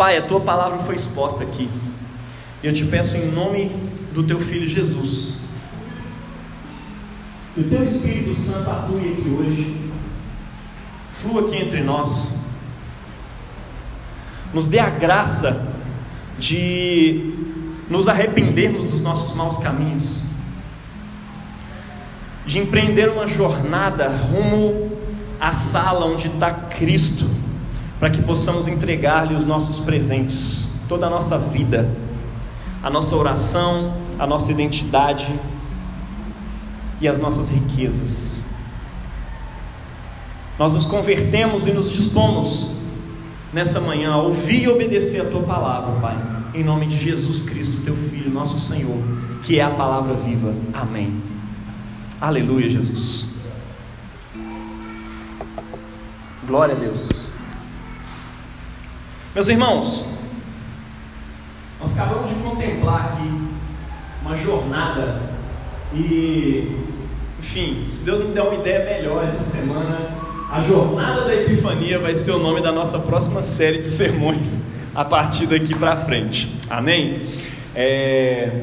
Pai, a tua palavra foi exposta aqui. Eu te peço em nome do teu filho Jesus. Que o teu Espírito Santo atue aqui hoje. Flua aqui entre nós. Nos dê a graça de nos arrependermos dos nossos maus caminhos, de empreender uma jornada rumo à sala onde está Cristo, para que possamos entregar-lhe os nossos presentes, toda a nossa vida, a nossa oração, a nossa identidade e as nossas riquezas. Nós nos convertemos e nos dispomos nessa manhã a ouvir e obedecer a tua palavra, Pai em nome de Jesus Cristo, teu Filho, nosso Senhor, que é a palavra viva. Amém. Aleluia, Jesus. Glória a Deus. Meus irmãos, nós acabamos de contemplar aqui uma jornada e, enfim, se Deus me der uma ideia melhor essa semana, a jornada da Epifania vai ser o nome da nossa próxima série de sermões a partir daqui para frente. Amém? É,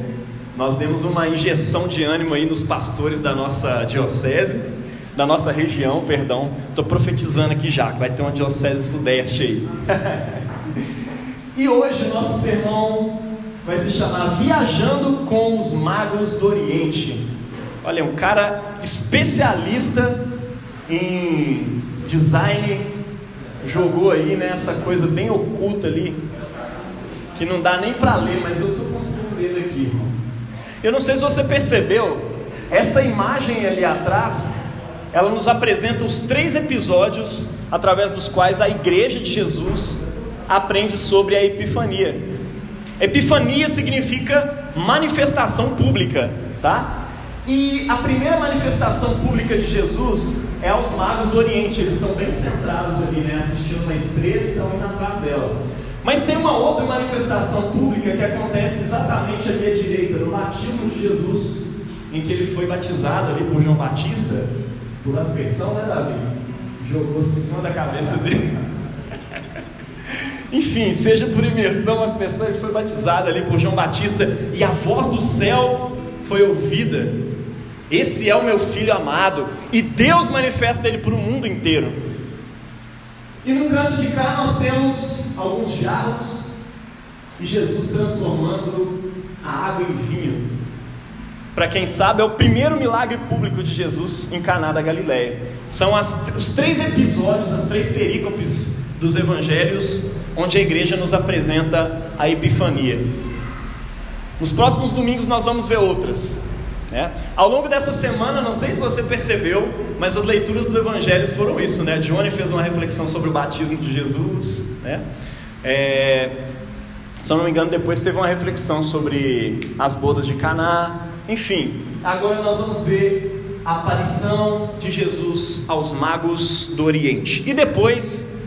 nós demos uma injeção de ânimo aí nos pastores da nossa diocese, da nossa região, perdão. Estou profetizando aqui já, que vai ter uma diocese sudeste aí. e hoje o nosso sermão vai se chamar Viajando com os Magos do Oriente. Olha, um cara especialista em design jogou aí né, essa coisa bem oculta ali, que não dá nem para ler, mas eu estou conseguindo ler aqui, irmão. Eu não sei se você percebeu, essa imagem ali atrás, ela nos apresenta os três episódios através dos quais a igreja de Jesus aprende sobre a epifania. Epifania significa manifestação pública, tá? E a primeira manifestação pública de Jesus é aos magos do Oriente. Eles estão bem centrados ali, né, assistindo uma estrela e estão indo atrás dela. Mas tem uma outra manifestação pública que acontece exatamente ali à direita, no batismo de Jesus, em que ele foi batizado ali por João Batista, por aspersão, né, Davi? Jogou-se em cima da cabeça dele. Enfim, seja por imersão, aspersão, ele foi batizado ali por João Batista e a voz do céu foi ouvida esse é o meu filho amado, e Deus manifesta ele para o mundo inteiro. E no canto de cá nós temos alguns jarros e Jesus transformando a água em vinho. Para quem sabe, é o primeiro milagre público de Jesus em Caná da Galileia. São as, os três episódios, as três perícopes dos evangelhos, onde a igreja nos apresenta a epifania. Nos próximos domingos nós vamos ver outras. Né? Ao longo dessa semana, não sei se você percebeu, mas as leituras dos evangelhos foram isso. Né? Johnny fez uma reflexão sobre o batismo de Jesus. Né? É, se eu não me engano, depois teve uma reflexão sobre as bodas de Caná. Enfim, agora nós vamos ver a aparição de Jesus aos magos do Oriente. E depois,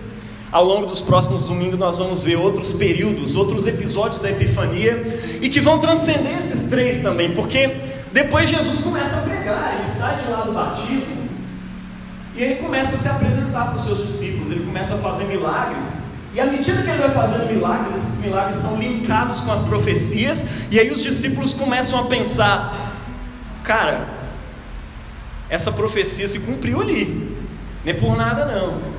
ao longo dos próximos domingos, nós vamos ver outros períodos, outros episódios da Epifania e que vão transcender esses três também, porque depois Jesus começa a pregar, ele sai de lá do batismo e ele começa a se apresentar para os seus discípulos, ele começa a fazer milagres. E à medida que ele vai fazendo milagres, esses milagres são linkados com as profecias, e aí os discípulos começam a pensar: cara, essa profecia se cumpriu ali, não é por nada não.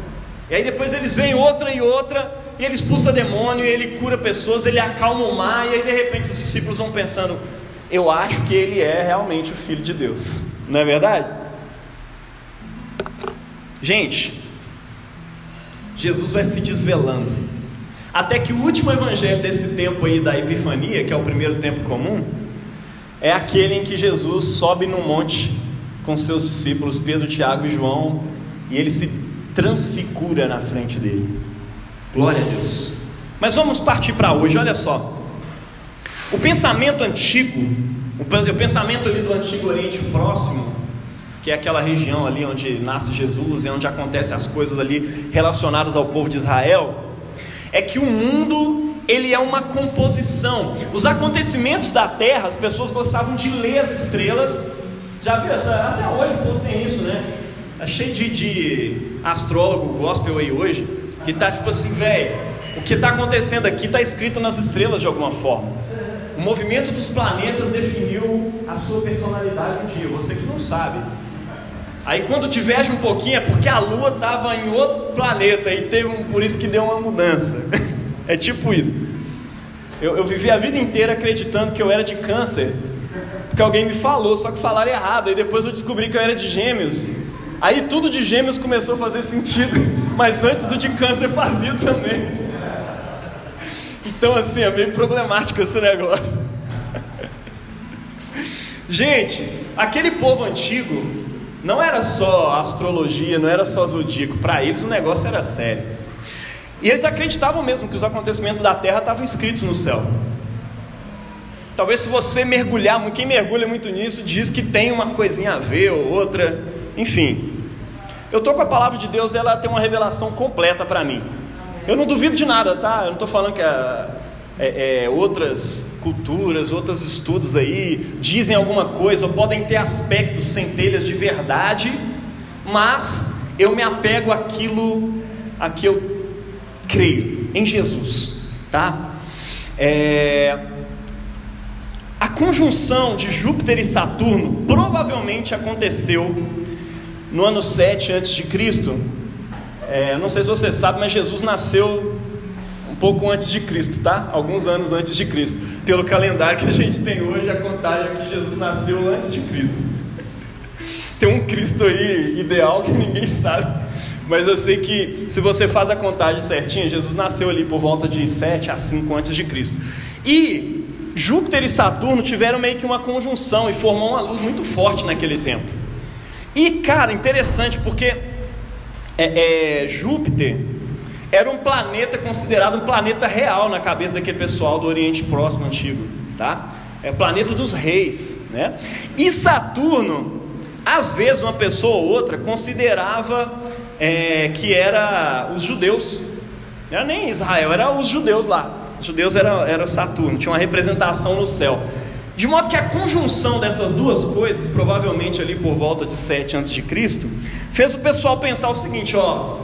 E aí depois eles veem outra e outra, e ele expulsa demônio, e ele cura pessoas, ele acalma o mar, e aí de repente os discípulos vão pensando: eu acho que ele é realmente o Filho de Deus, não é verdade? Gente, Jesus vai se desvelando, até que o último evangelho desse tempo aí da Epifania, que é o primeiro tempo comum, é aquele em que Jesus sobe no monte com seus discípulos Pedro, Tiago e João, e ele se transfigura na frente dele. Glória a Deus. Mas vamos partir para hoje, olha só. O pensamento antigo, o pensamento ali do Antigo Oriente Próximo, que é aquela região ali onde nasce Jesus e onde acontecem as coisas ali relacionadas ao povo de Israel, é que o mundo ele é uma composição. Os acontecimentos da Terra, as pessoas gostavam de ler as estrelas. Já viu essa? Até hoje o povo tem isso, né? É cheio de, de astrólogo gospel aí hoje que tá tipo assim, velho o que está acontecendo aqui está escrito nas estrelas de alguma forma. O movimento dos planetas definiu a sua personalidade um dia, você que não sabe. Aí quando diverge um pouquinho é porque a Lua estava em outro planeta e teve um, por isso que deu uma mudança. é tipo isso. Eu, eu vivi a vida inteira acreditando que eu era de câncer, porque alguém me falou, só que falaram errado. Aí depois eu descobri que eu era de gêmeos. Aí tudo de gêmeos começou a fazer sentido, mas antes o de câncer fazia também. Então, assim, é meio problemático esse negócio. Gente, aquele povo antigo não era só astrologia, não era só zodíaco, para eles o negócio era sério. E eles acreditavam mesmo que os acontecimentos da terra estavam escritos no céu. Talvez se você mergulhar, quem mergulha muito nisso diz que tem uma coisinha a ver ou outra, enfim. Eu tô com a palavra de Deus, ela tem uma revelação completa para mim. Eu não duvido de nada, tá? Eu não estou falando que a, é, é, outras culturas, outros estudos aí dizem alguma coisa, ou podem ter aspectos, centelhas de verdade, mas eu me apego àquilo a que eu creio, em Jesus, tá? É, a conjunção de Júpiter e Saturno provavelmente aconteceu no ano 7 a.C. É, não sei se você sabe, mas Jesus nasceu um pouco antes de Cristo, tá? Alguns anos antes de Cristo. Pelo calendário que a gente tem hoje, a contagem é que Jesus nasceu antes de Cristo. Tem um Cristo aí ideal que ninguém sabe. Mas eu sei que se você faz a contagem certinha, Jesus nasceu ali por volta de 7 a 5 antes de Cristo. E Júpiter e Saturno tiveram meio que uma conjunção e formou uma luz muito forte naquele tempo. E cara, interessante porque é, é, Júpiter era um planeta considerado um planeta real na cabeça daquele pessoal do Oriente Próximo Antigo, tá? É planeta dos reis, né? E Saturno, às vezes uma pessoa ou outra considerava é, que era os judeus, não era nem Israel, era os judeus lá. Os judeus era, era Saturno, tinha uma representação no céu. De modo que a conjunção dessas duas coisas, provavelmente ali por volta de 7 a.C., fez o pessoal pensar o seguinte: ó,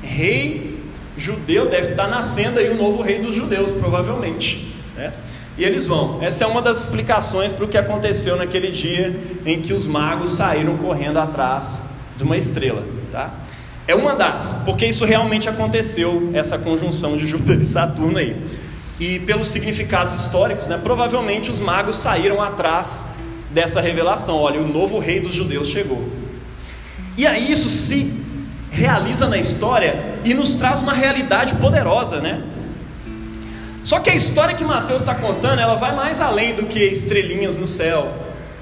rei judeu deve estar nascendo aí o novo rei dos judeus, provavelmente. Né? E eles vão. Essa é uma das explicações para o que aconteceu naquele dia em que os magos saíram correndo atrás de uma estrela. Tá? É uma das, porque isso realmente aconteceu, essa conjunção de Júpiter e Saturno aí. E pelos significados históricos, né, provavelmente os magos saíram atrás dessa revelação. Olha, o novo rei dos judeus chegou. E aí isso se realiza na história e nos traz uma realidade poderosa, né? Só que a história que Mateus está contando, ela vai mais além do que estrelinhas no céu,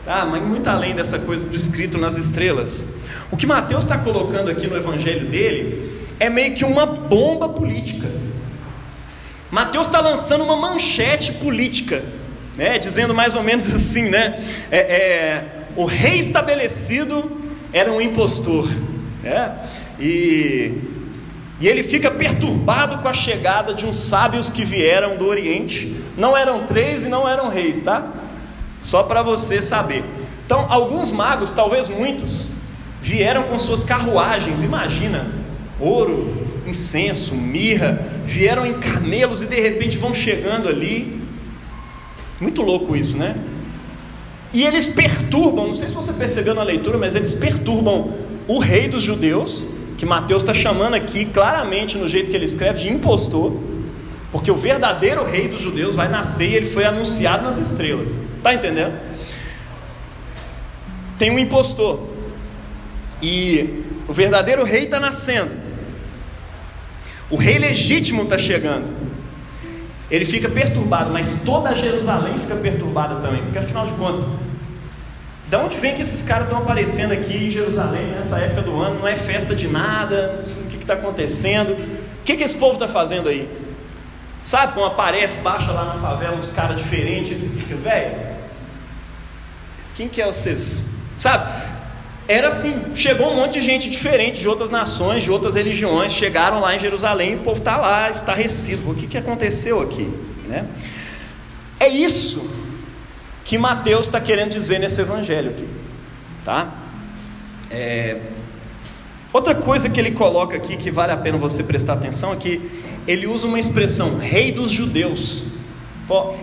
tá? Mas muito além dessa coisa do escrito nas estrelas. O que Mateus está colocando aqui no evangelho dele é meio que uma bomba política. Mateus está lançando uma manchete política, né? Dizendo mais ou menos assim, né? É, é, o rei estabelecido era um impostor. Né? E, e ele fica perturbado com a chegada de uns sábios que vieram do Oriente. Não eram três e não eram reis, tá? Só para você saber. Então, alguns magos, talvez muitos, vieram com suas carruagens, imagina, ouro, incenso, mirra, vieram em camelos e de repente vão chegando ali. Muito louco isso, né? E eles perturbam, não sei se você percebeu na leitura, mas eles perturbam o rei dos judeus, que Mateus está chamando aqui claramente no jeito que ele escreve de impostor, porque o verdadeiro rei dos judeus vai nascer e ele foi anunciado nas estrelas. Está entendendo? Tem um impostor. E o verdadeiro rei está nascendo. O rei legítimo está chegando. Ele fica perturbado, mas toda Jerusalém fica perturbada também, porque afinal de contas, de onde vem que esses caras estão aparecendo aqui em Jerusalém nessa época do ano? Não é festa de nada, o que está acontecendo? O que, que esse povo está fazendo aí? Sabe, quando aparece, baixa lá na favela uns caras diferentes, e fica, velho, quem que é vocês? Sabe, era assim, chegou um monte de gente diferente, de outras nações, de outras religiões, chegaram lá em Jerusalém e o povo está lá, estarrecido. O que, que aconteceu aqui? Né? É isso que Mateus está querendo dizer nesse evangelho aqui. Tá? É... Outra coisa que ele coloca aqui que vale a pena você prestar atenção é que ele usa uma expressão, rei dos judeus.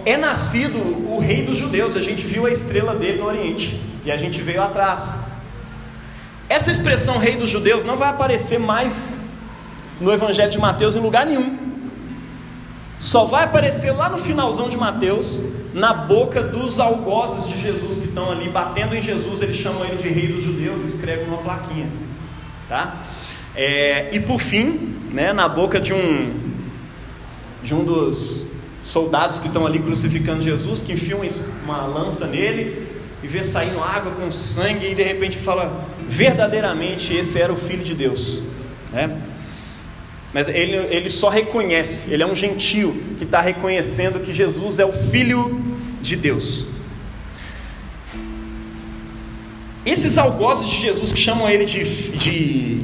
É nascido o rei dos judeus, a gente viu a estrela dele no Oriente e a gente veio atrás. Essa expressão rei dos judeus não vai aparecer mais no Evangelho de Mateus em lugar nenhum. Só vai aparecer lá no finalzão de Mateus, na boca dos algozes de Jesus que estão ali batendo em Jesus, eles chamam ele de rei dos judeus e escrevem uma plaquinha. Tá? É, e por fim, né, na boca de um de um dos soldados que estão ali crucificando Jesus, que enfiam uma lança nele e vê saindo água com sangue e de repente fala verdadeiramente esse era o filho de Deus, né? Mas ele, ele só reconhece, ele é um gentio que está reconhecendo que Jesus é o filho de Deus. Esses algozes de Jesus que chamam ele de, de,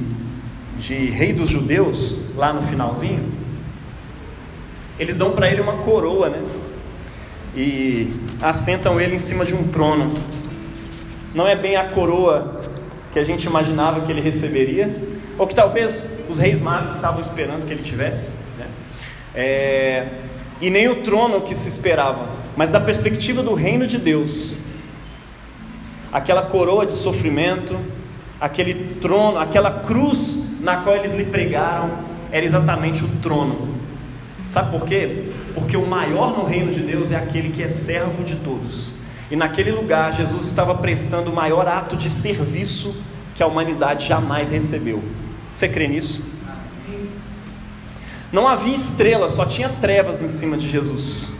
de rei dos judeus, lá no finalzinho, eles dão para ele uma coroa, né? E assentam ele em cima de um trono. Não é bem a coroa que a gente imaginava que ele receberia, ou que talvez os reis magos estavam esperando que ele tivesse, né? É, e nem o trono que se esperava, mas da perspectiva do reino de Deus, aquela coroa de sofrimento, aquele trono, aquela cruz na qual eles lhe pregaram, era exatamente o trono. Sabe por quê? Porque o maior no reino de Deus é aquele que é servo de todos. E naquele lugar, Jesus estava prestando o maior ato de serviço que a humanidade jamais recebeu. Você crê nisso? Não havia estrela, só tinha trevas em cima de Jesus.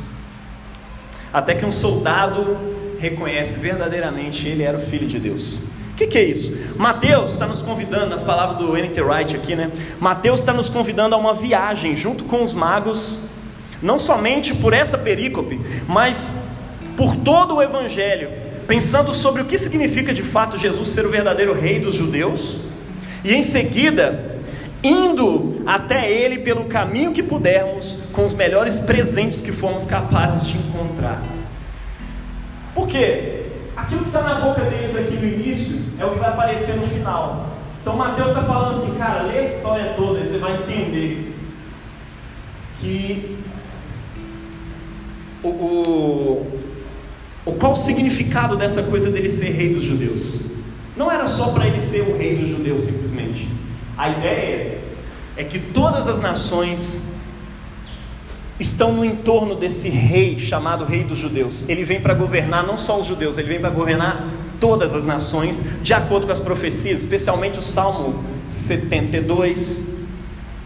Até que um soldado reconhece verdadeiramente ele era o filho de Deus. O que, que, é isso? Mateus está nos convidando, nas palavras do N.T. Wright aqui, né? Mateus está nos convidando a uma viagem junto com os magos, não somente por essa perícope, mas por todo o Evangelho, pensando sobre o que significa de fato Jesus ser o verdadeiro rei dos judeus, e em seguida, indo até Ele pelo caminho que pudermos, com os melhores presentes que fomos capazes de encontrar. Por quê? Aquilo que está na boca deles aqui no início é o que vai aparecer no final. Então Mateus está falando assim, cara, lê a história toda e você vai entender que o, o, o qual o significado dessa coisa dele ser rei dos judeus. Não era só para ele ser o rei dos judeus simplesmente. A ideia é que todas as nações estão no entorno desse rei chamado Rei dos Judeus. Ele vem para governar não só os judeus, ele vem para governar todas as nações, de acordo com as profecias, especialmente o Salmo 72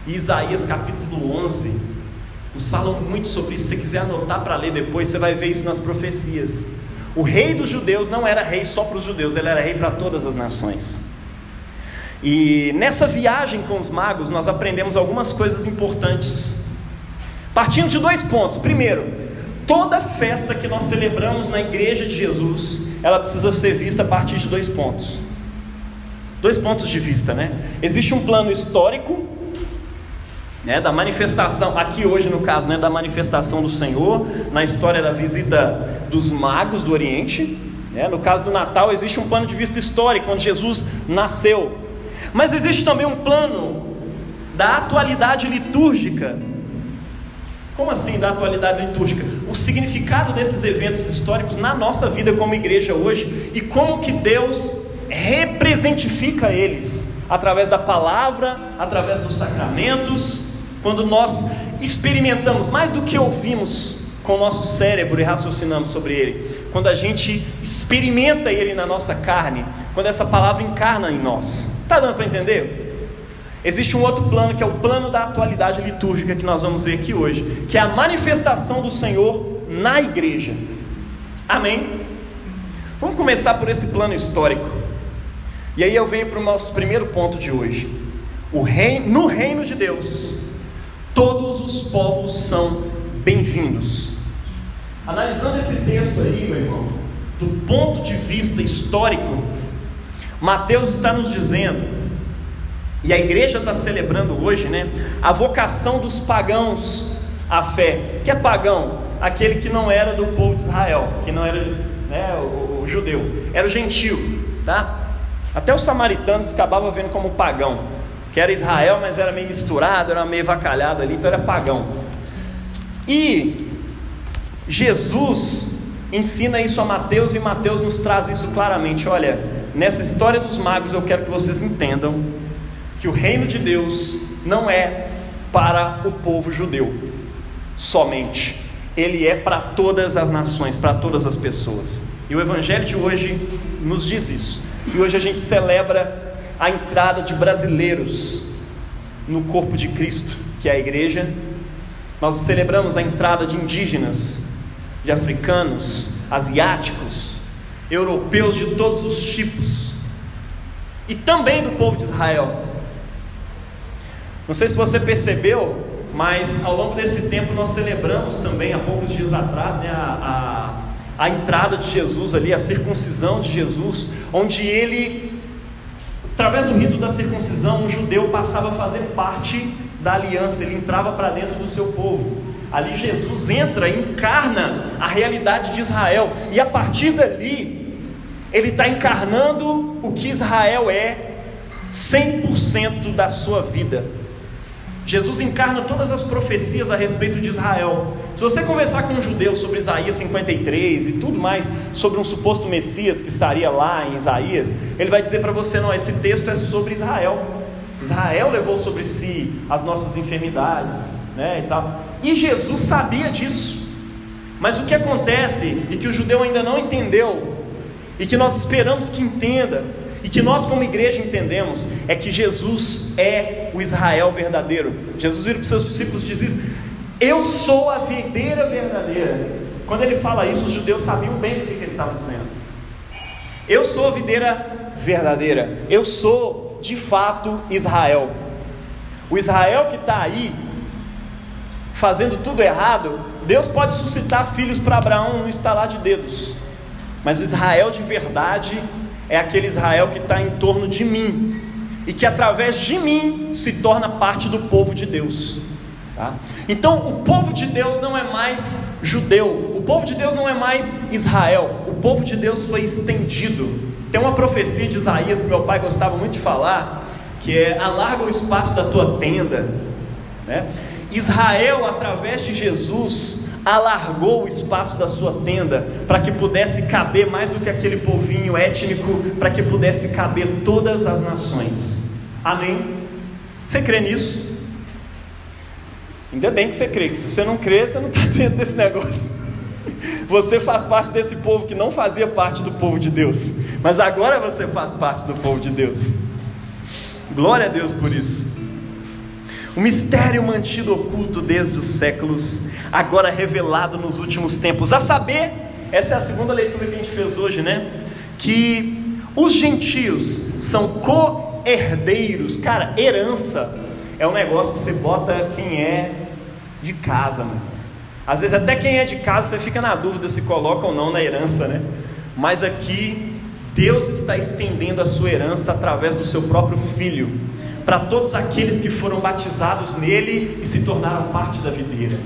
e Isaías capítulo 11. Nos falam muito sobre isso. Se você quiser anotar para ler depois, você vai ver isso nas profecias. O rei dos judeus não era rei só para os judeus, ele era rei para todas as nações. E nessa viagem com os magos, nós aprendemos algumas coisas importantes Partindo de dois pontos. Primeiro, toda festa que nós celebramos na igreja de Jesus, ela precisa ser vista a partir de dois pontos. Dois pontos de vista, né? Existe um plano histórico, né, da manifestação, aqui hoje no caso, né, da manifestação do Senhor, na história da visita dos magos do Oriente. Né? No caso do Natal, existe um plano de vista histórico, onde Jesus nasceu. Mas existe também um plano da atualidade litúrgica como assim da atualidade litúrgica? O significado desses eventos históricos na nossa vida como igreja hoje e como que Deus representifica eles através da palavra, através dos sacramentos, quando nós experimentamos mais do que ouvimos com o nosso cérebro e raciocinamos sobre ele, quando a gente experimenta ele na nossa carne, quando essa palavra encarna em nós. Está dando para entender? Existe um outro plano que é o plano da atualidade litúrgica que nós vamos ver aqui hoje, que é a manifestação do Senhor na igreja. Amém? Vamos começar por esse plano histórico. E aí eu venho para o nosso primeiro ponto de hoje. O reino, no reino de Deus, todos os povos são bem-vindos. Analisando esse texto aí, meu irmão, do ponto de vista histórico, Mateus está nos dizendo e a igreja está celebrando hoje, né? A vocação dos pagãos à fé. Que é pagão? Aquele que não era do povo de Israel, que não era né, o, o judeu, era o gentio, tá? Até os samaritanos acabavam vendo como pagão. Que era Israel, mas era meio misturado, era meio vacalhado ali, então era pagão. E Jesus ensina isso a Mateus e Mateus nos traz isso claramente. Olha, nessa história dos magos eu quero que vocês entendam que o reino de Deus não é para o povo judeu somente, ele é para todas as nações, para todas as pessoas. E o evangelho de hoje nos diz isso. E hoje a gente celebra a entrada de brasileiros no corpo de Cristo, que é a igreja. Nós celebramos a entrada de indígenas, de africanos, asiáticos, europeus de todos os tipos, e também do povo de Israel. Não sei se você percebeu, mas ao longo desse tempo nós celebramos também, há poucos dias atrás, né, a, a, a entrada de Jesus ali, a circuncisão de Jesus, onde ele, através do rito da circuncisão, um judeu passava a fazer parte da aliança, ele entrava para dentro do seu povo. Ali Jesus entra, encarna a realidade de Israel, e a partir dali, ele está encarnando o que Israel é 100% da sua vida. Jesus encarna todas as profecias a respeito de Israel. Se você conversar com um judeu sobre Isaías 53 e tudo mais, sobre um suposto Messias que estaria lá em Isaías, ele vai dizer para você: não, esse texto é sobre Israel. Israel levou sobre si as nossas enfermidades, né, e tal. E Jesus sabia disso. Mas o que acontece e que o judeu ainda não entendeu e que nós esperamos que entenda e que nós, como igreja, entendemos é que Jesus é o Israel verdadeiro. Jesus vira para os seus discípulos e diz Eu sou a videira verdadeira. Quando ele fala isso, os judeus sabiam bem do que ele estava dizendo. Eu sou a videira verdadeira. Eu sou, de fato, Israel. O Israel que está aí, fazendo tudo errado, Deus pode suscitar filhos para Abraão no estalar de dedos. Mas o Israel de verdade é aquele Israel que está em torno de mim e que através de mim se torna parte do povo de Deus. Tá? Então, o povo de Deus não é mais judeu, o povo de Deus não é mais Israel, o povo de Deus foi estendido. Tem uma profecia de Isaías que meu pai gostava muito de falar, que é: alarga o espaço da tua tenda. Né? Israel, através de Jesus, alargou o espaço da sua tenda para que pudesse caber mais do que aquele povinho étnico, para que pudesse caber todas as nações. Amém? Você crê nisso? Ainda bem que você crê, que se você não crê, você não está dentro desse negócio. Você faz parte desse povo que não fazia parte do povo de Deus, mas agora você faz parte do povo de Deus. Glória a Deus por isso. O mistério mantido oculto desde os séculos, agora revelado nos últimos tempos. A saber, essa é a segunda leitura que a gente fez hoje, né? Que os gentios são co-herdeiros. Cara, herança é um negócio que você bota quem é de casa, mano. Às vezes até quem é de casa você fica na dúvida se coloca ou não na herança, né? Mas aqui Deus está estendendo a sua herança através do seu próprio filho para todos aqueles que foram batizados nele e se tornaram parte da videira.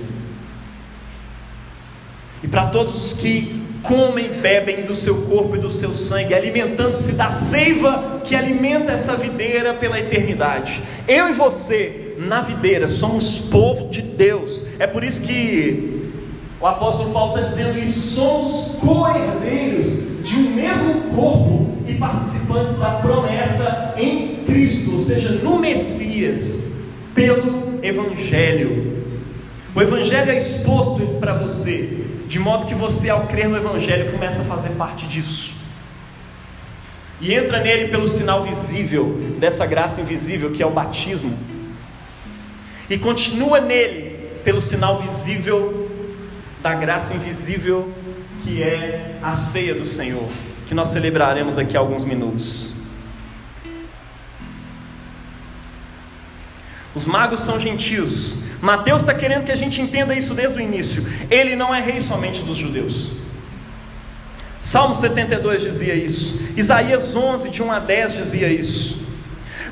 E para todos os que comem bebem do seu corpo e do seu sangue, alimentando-se da seiva que alimenta essa videira pela eternidade. Eu e você, na videira, somos povo de Deus. É por isso que o apóstolo Paulo está dizendo isso: somos co-herdeiros de um mesmo corpo e participantes da promessa em Cristo, ou seja, no Messias, pelo Evangelho. O Evangelho é exposto para você, de modo que você, ao crer no Evangelho, começa a fazer parte disso. E entra nele pelo sinal visível dessa graça invisível que é o batismo. E continua nele pelo sinal visível da graça invisível que é a ceia do Senhor que nós celebraremos daqui a alguns minutos. Os magos são gentios. Mateus está querendo que a gente entenda isso desde o início. Ele não é rei somente dos judeus. Salmo 72 dizia isso. Isaías 11, de 1 a 10 dizia isso.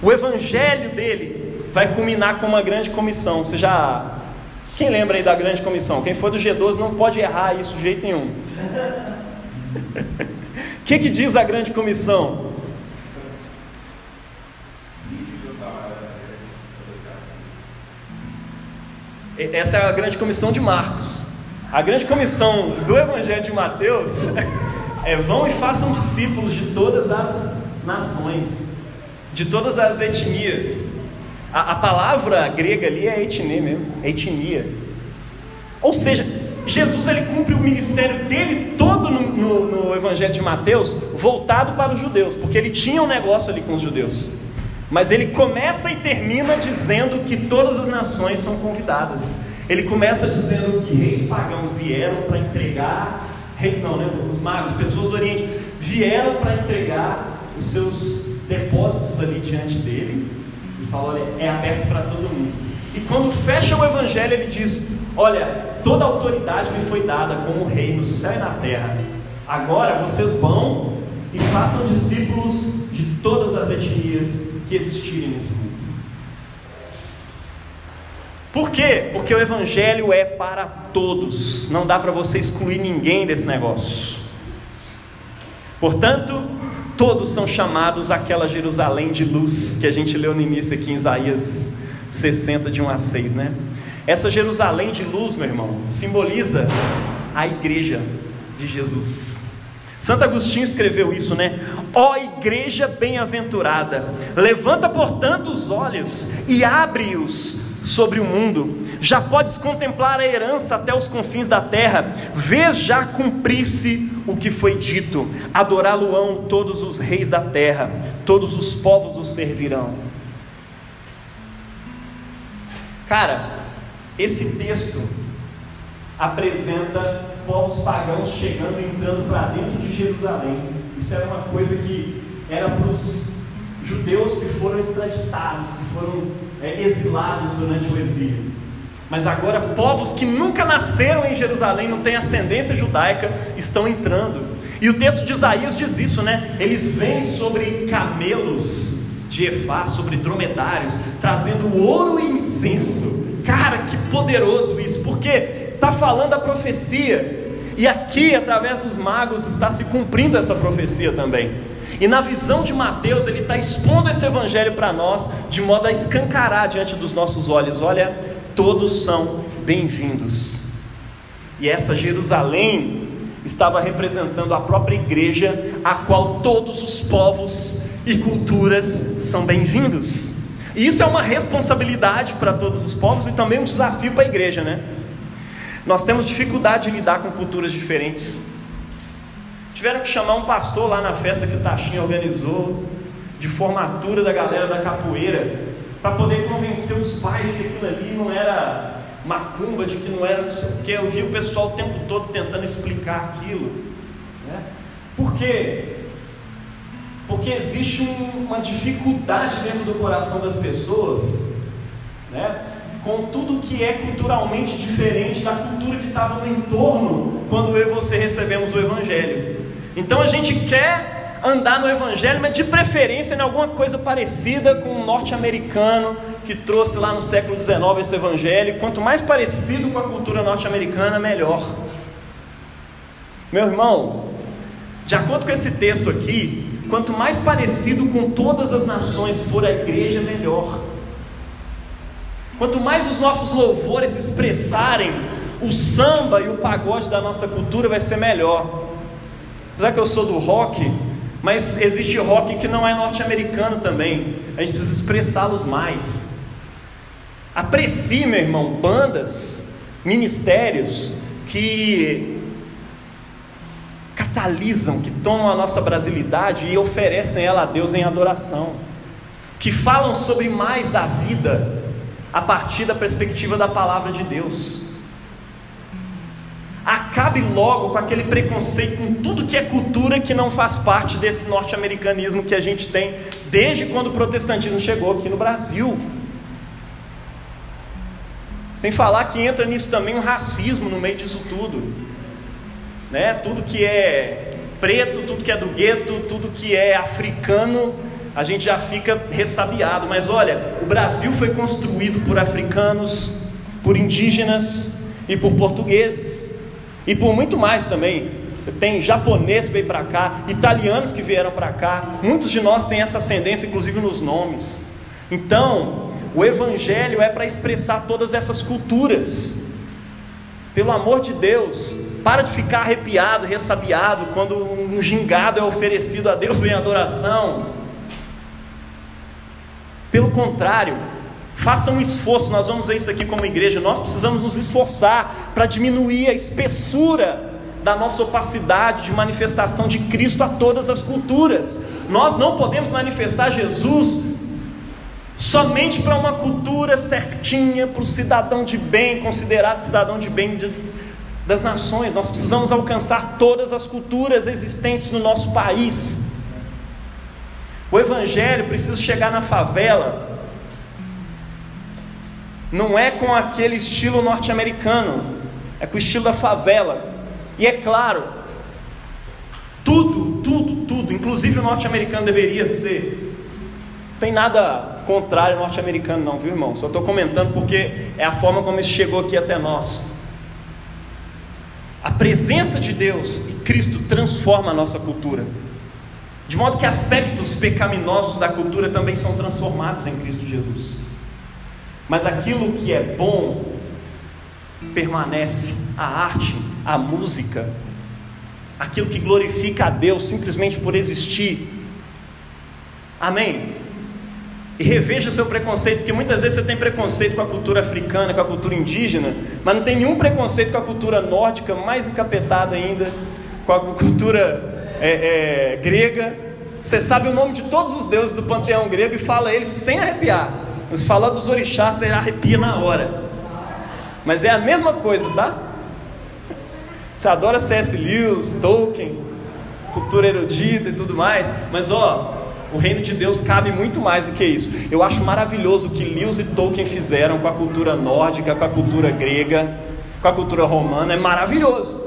O evangelho dele vai culminar com uma grande comissão. Você já. Quem lembra aí da grande comissão? Quem for do G12 não pode errar isso de jeito nenhum. que, que diz a grande comissão? Essa é a grande comissão de Marcos. A grande comissão do Evangelho de Mateus é vão e façam discípulos de todas as nações, de todas as etnias. A, a palavra grega ali é etnia mesmo, é etnia. Ou seja, Jesus ele cumpre o ministério dele todo no, no, no, Evangelho de Mateus voltado para os judeus, porque ele tinha um negócio ali com os judeus. Mas ele começa e termina dizendo que todas as nações são convidadas. Ele começa dizendo que reis pagãos vieram para entregar, reis não, né? Os magos, pessoas do Oriente, vieram para entregar os seus depósitos ali diante dele e falou: olha, é aberto para todo mundo. E quando fecha o Evangelho, ele diz: Olha, toda autoridade me foi dada como rei no céu e na terra. Agora vocês vão e façam discípulos de todas as etnias que existirem nesse mundo. Por quê? Porque o Evangelho é para todos, não dá para você excluir ninguém desse negócio. Portanto, todos são chamados àquela Jerusalém de luz que a gente leu no início aqui em Isaías 60, de 1 a 6, né? Essa Jerusalém de luz, meu irmão, simboliza a igreja de Jesus. Santo Agostinho escreveu isso, né? Ó igreja bem-aventurada, levanta, portanto, os olhos e abre-os sobre o mundo. Já podes contemplar a herança até os confins da terra. Vês já cumprir-se o que foi dito: adorá-lo-ão todos os reis da terra, todos os povos o servirão. Cara, esse texto apresenta povos pagãos chegando entrando para dentro de Jerusalém. Isso era uma coisa que era para os judeus que foram extraditados, que foram é, exilados durante o exílio. Mas agora, povos que nunca nasceram em Jerusalém, não têm ascendência judaica, estão entrando. E o texto de Isaías diz isso, né? Eles vêm sobre camelos de Efá, sobre dromedários, trazendo ouro e incenso. Cara, que poderoso isso, porque está falando a profecia, e aqui, através dos magos, está se cumprindo essa profecia também. E na visão de Mateus, ele está expondo esse evangelho para nós, de modo a escancarar diante dos nossos olhos: olha, todos são bem-vindos. E essa Jerusalém estava representando a própria igreja, a qual todos os povos e culturas são bem-vindos. E isso é uma responsabilidade para todos os povos e também um desafio para a igreja, né? Nós temos dificuldade de lidar com culturas diferentes. Tiveram que chamar um pastor lá na festa que o Tachinha organizou, de formatura da galera da capoeira, para poder convencer os pais de que aquilo ali não era macumba, de que não era não sei o que. Eu vi o pessoal o tempo todo tentando explicar aquilo. Né? Por quê? porque existe um, uma dificuldade dentro do coração das pessoas, né? Com tudo que é culturalmente diferente da cultura que estava no entorno quando eu e você recebemos o Evangelho. Então a gente quer andar no Evangelho, mas de preferência em alguma coisa parecida com o norte-americano que trouxe lá no século XIX esse Evangelho. Quanto mais parecido com a cultura norte-americana, melhor. Meu irmão, de acordo com esse texto aqui, Quanto mais parecido com todas as nações for a igreja, melhor. Quanto mais os nossos louvores expressarem o samba e o pagode da nossa cultura, vai ser melhor. Apesar que eu sou do rock, mas existe rock que não é norte-americano também. A gente precisa expressá-los mais. Aprecie, meu irmão, bandas, ministérios que catalisam, que tomam a nossa brasilidade e oferecem ela a Deus em adoração, que falam sobre mais da vida a partir da perspectiva da palavra de Deus. Acabe logo com aquele preconceito com tudo que é cultura que não faz parte desse norte-americanismo que a gente tem desde quando o protestantismo chegou aqui no Brasil. Sem falar que entra nisso também um racismo no meio disso tudo né? Tudo que é preto, tudo que é do gueto, tudo que é africano, a gente já fica ressabiado. Mas olha, o Brasil foi construído por africanos, por indígenas e por portugueses e por muito mais também. Você tem japonês que veio para cá, italianos que vieram para cá. Muitos de nós têm essa ascendência, inclusive nos nomes. Então, O Evangelho é para expressar todas essas culturas. Pelo amor de Deus, para de ficar arrepiado, ressabiado quando um gingado é oferecido a Deus em adoração. Pelo contrário, faça um esforço. Nós vamos ver isso aqui como igreja. Nós precisamos nos esforçar para diminuir a espessura da nossa opacidade de manifestação de Cristo a todas as culturas. Nós não podemos manifestar Jesus somente para uma cultura certinha, para o cidadão de bem, considerado cidadão de bem de, das nações. Nós precisamos alcançar todas as culturas existentes no nosso país. O Evangelho precisa chegar na favela, não é com aquele estilo norte-americano, é com o estilo da favela. E é claro, tudo, tudo, tudo, inclusive o norte-americano deveria ser. Não tem nada contrário ao norte-americano, não, viu irmão? Só estou comentando porque é a forma como isso chegou aqui até nós. A presença de Deus e Cristo transforma a nossa cultura. De modo que aspectos pecaminosos da cultura também são transformados em Cristo Jesus. Mas aquilo que é bom permanece. A arte, a música, aquilo que glorifica a Deus simplesmente por existir. Amém? E reveja seu preconceito, porque muitas vezes você tem preconceito com a cultura africana, com a cultura indígena, mas não tem nenhum preconceito com a cultura nórdica, mais encapetada ainda, com a cultura é, é, grega. Você sabe o nome de todos os deuses do panteão grego e fala eles sem arrepiar. Mas fala dos orixás, você arrepia na hora. Mas é a mesma coisa, tá? Você adora C.S. Lewis, Tolkien, cultura erudita e tudo mais, mas ó, o reino de Deus cabe muito mais do que isso. Eu acho maravilhoso o que Lewis e Tolkien fizeram com a cultura nórdica, com a cultura grega, com a cultura romana, é maravilhoso.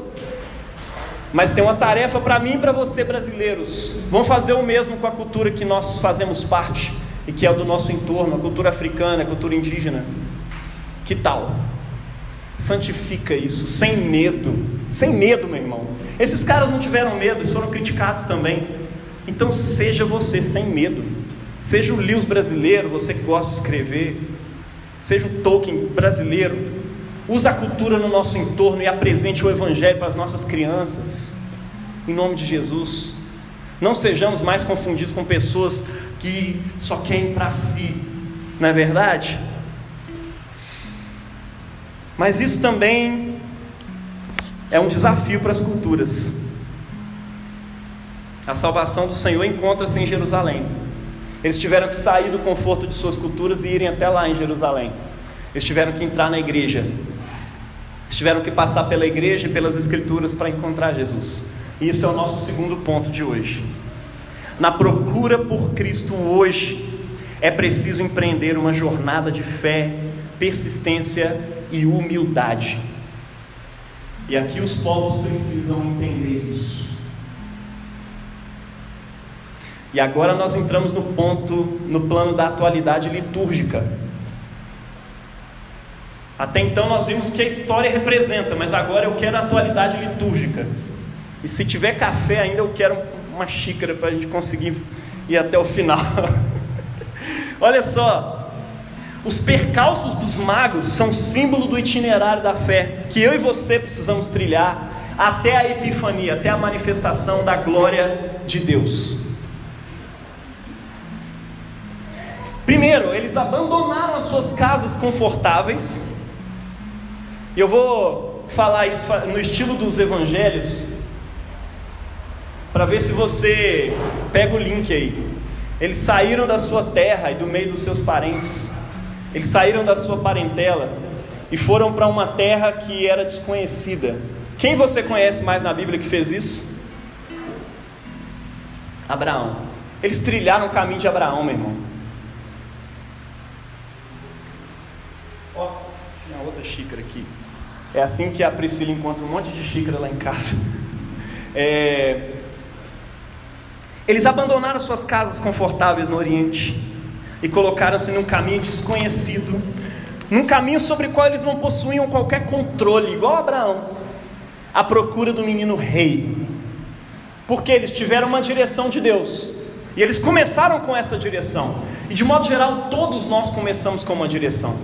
Mas tem uma tarefa para mim e para você, brasileiros. Vamos fazer o mesmo com a cultura que nós fazemos parte e que é do nosso entorno, a cultura africana, a cultura indígena. Que tal? santifica isso, sem medo, sem medo, meu irmão. Esses caras não tiveram medo, eles foram criticados também. Então seja você sem medo. Seja o Lewis brasileiro, você que gosta de escrever. Seja o Tolkien brasileiro. Use a cultura no nosso entorno e apresente o Evangelho para as nossas crianças. Em nome de Jesus. Não sejamos mais confundidos com pessoas que só querem para si. Não é verdade? Mas isso também é um desafio para as culturas. A salvação do Senhor encontra-se em Jerusalém. Eles tiveram que sair do conforto de suas culturas e irem até lá em Jerusalém. Eles tiveram que entrar na igreja. Tiveram que passar pela igreja e pelas escrituras para encontrar Jesus. E isso é o nosso segundo ponto de hoje. Na procura por Cristo hoje, é preciso empreender uma jornada de fé, persistência e humildade. E aqui os povos precisam entender isso. E agora nós entramos no ponto, no plano da atualidade litúrgica. Até então nós vimos que a história representa, mas agora eu quero a atualidade litúrgica. E se tiver café ainda, eu quero uma xícara para a gente conseguir ir até o final. Olha só, os percalços dos magos são símbolo do itinerário da fé que eu e você precisamos trilhar até a epifania, até a manifestação da glória de Deus. Primeiro, eles abandonaram as suas casas confortáveis. E eu vou falar isso no estilo dos evangelhos, para ver se você pega o link aí. Eles saíram da sua terra e do meio dos seus parentes eles saíram da sua parentela e foram para uma terra que era desconhecida. Quem você conhece mais na Bíblia que fez isso? Abraão. Eles trilharam o caminho de Abraão, meu irmão. Ó, tinha outra xícara aqui. É assim que a Priscila encontra um monte de xícara lá em casa. É... Eles abandonaram suas casas confortáveis no Oriente e colocaram-se num caminho desconhecido, num caminho sobre o qual eles não possuíam qualquer controle, igual Abraão, à procura do menino rei, porque eles tiveram uma direção de Deus, E eles começaram com essa direção. E de modo geral, todos nós começamos com uma direção.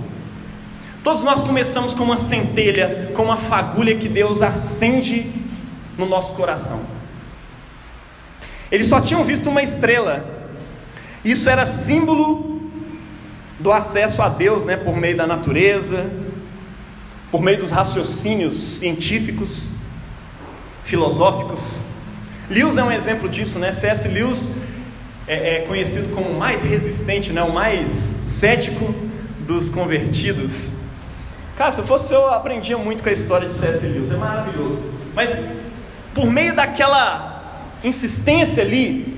Todos nós começamos com uma centelha, com uma fagulha que Deus acende no nosso coração. Eles só tinham visto uma estrela. Isso era símbolo do acesso a Deus, né, por meio da natureza, por meio dos raciocínios científicos, filosóficos. Lewis é um exemplo disso, né? C.S. Lewis é, é, conhecido como o mais resistente, né? o mais cético dos convertidos. Cara, se eu fosse eu, aprendia muito com a história de C.S. Lewis, é maravilhoso. Mas por meio daquela insistência ali,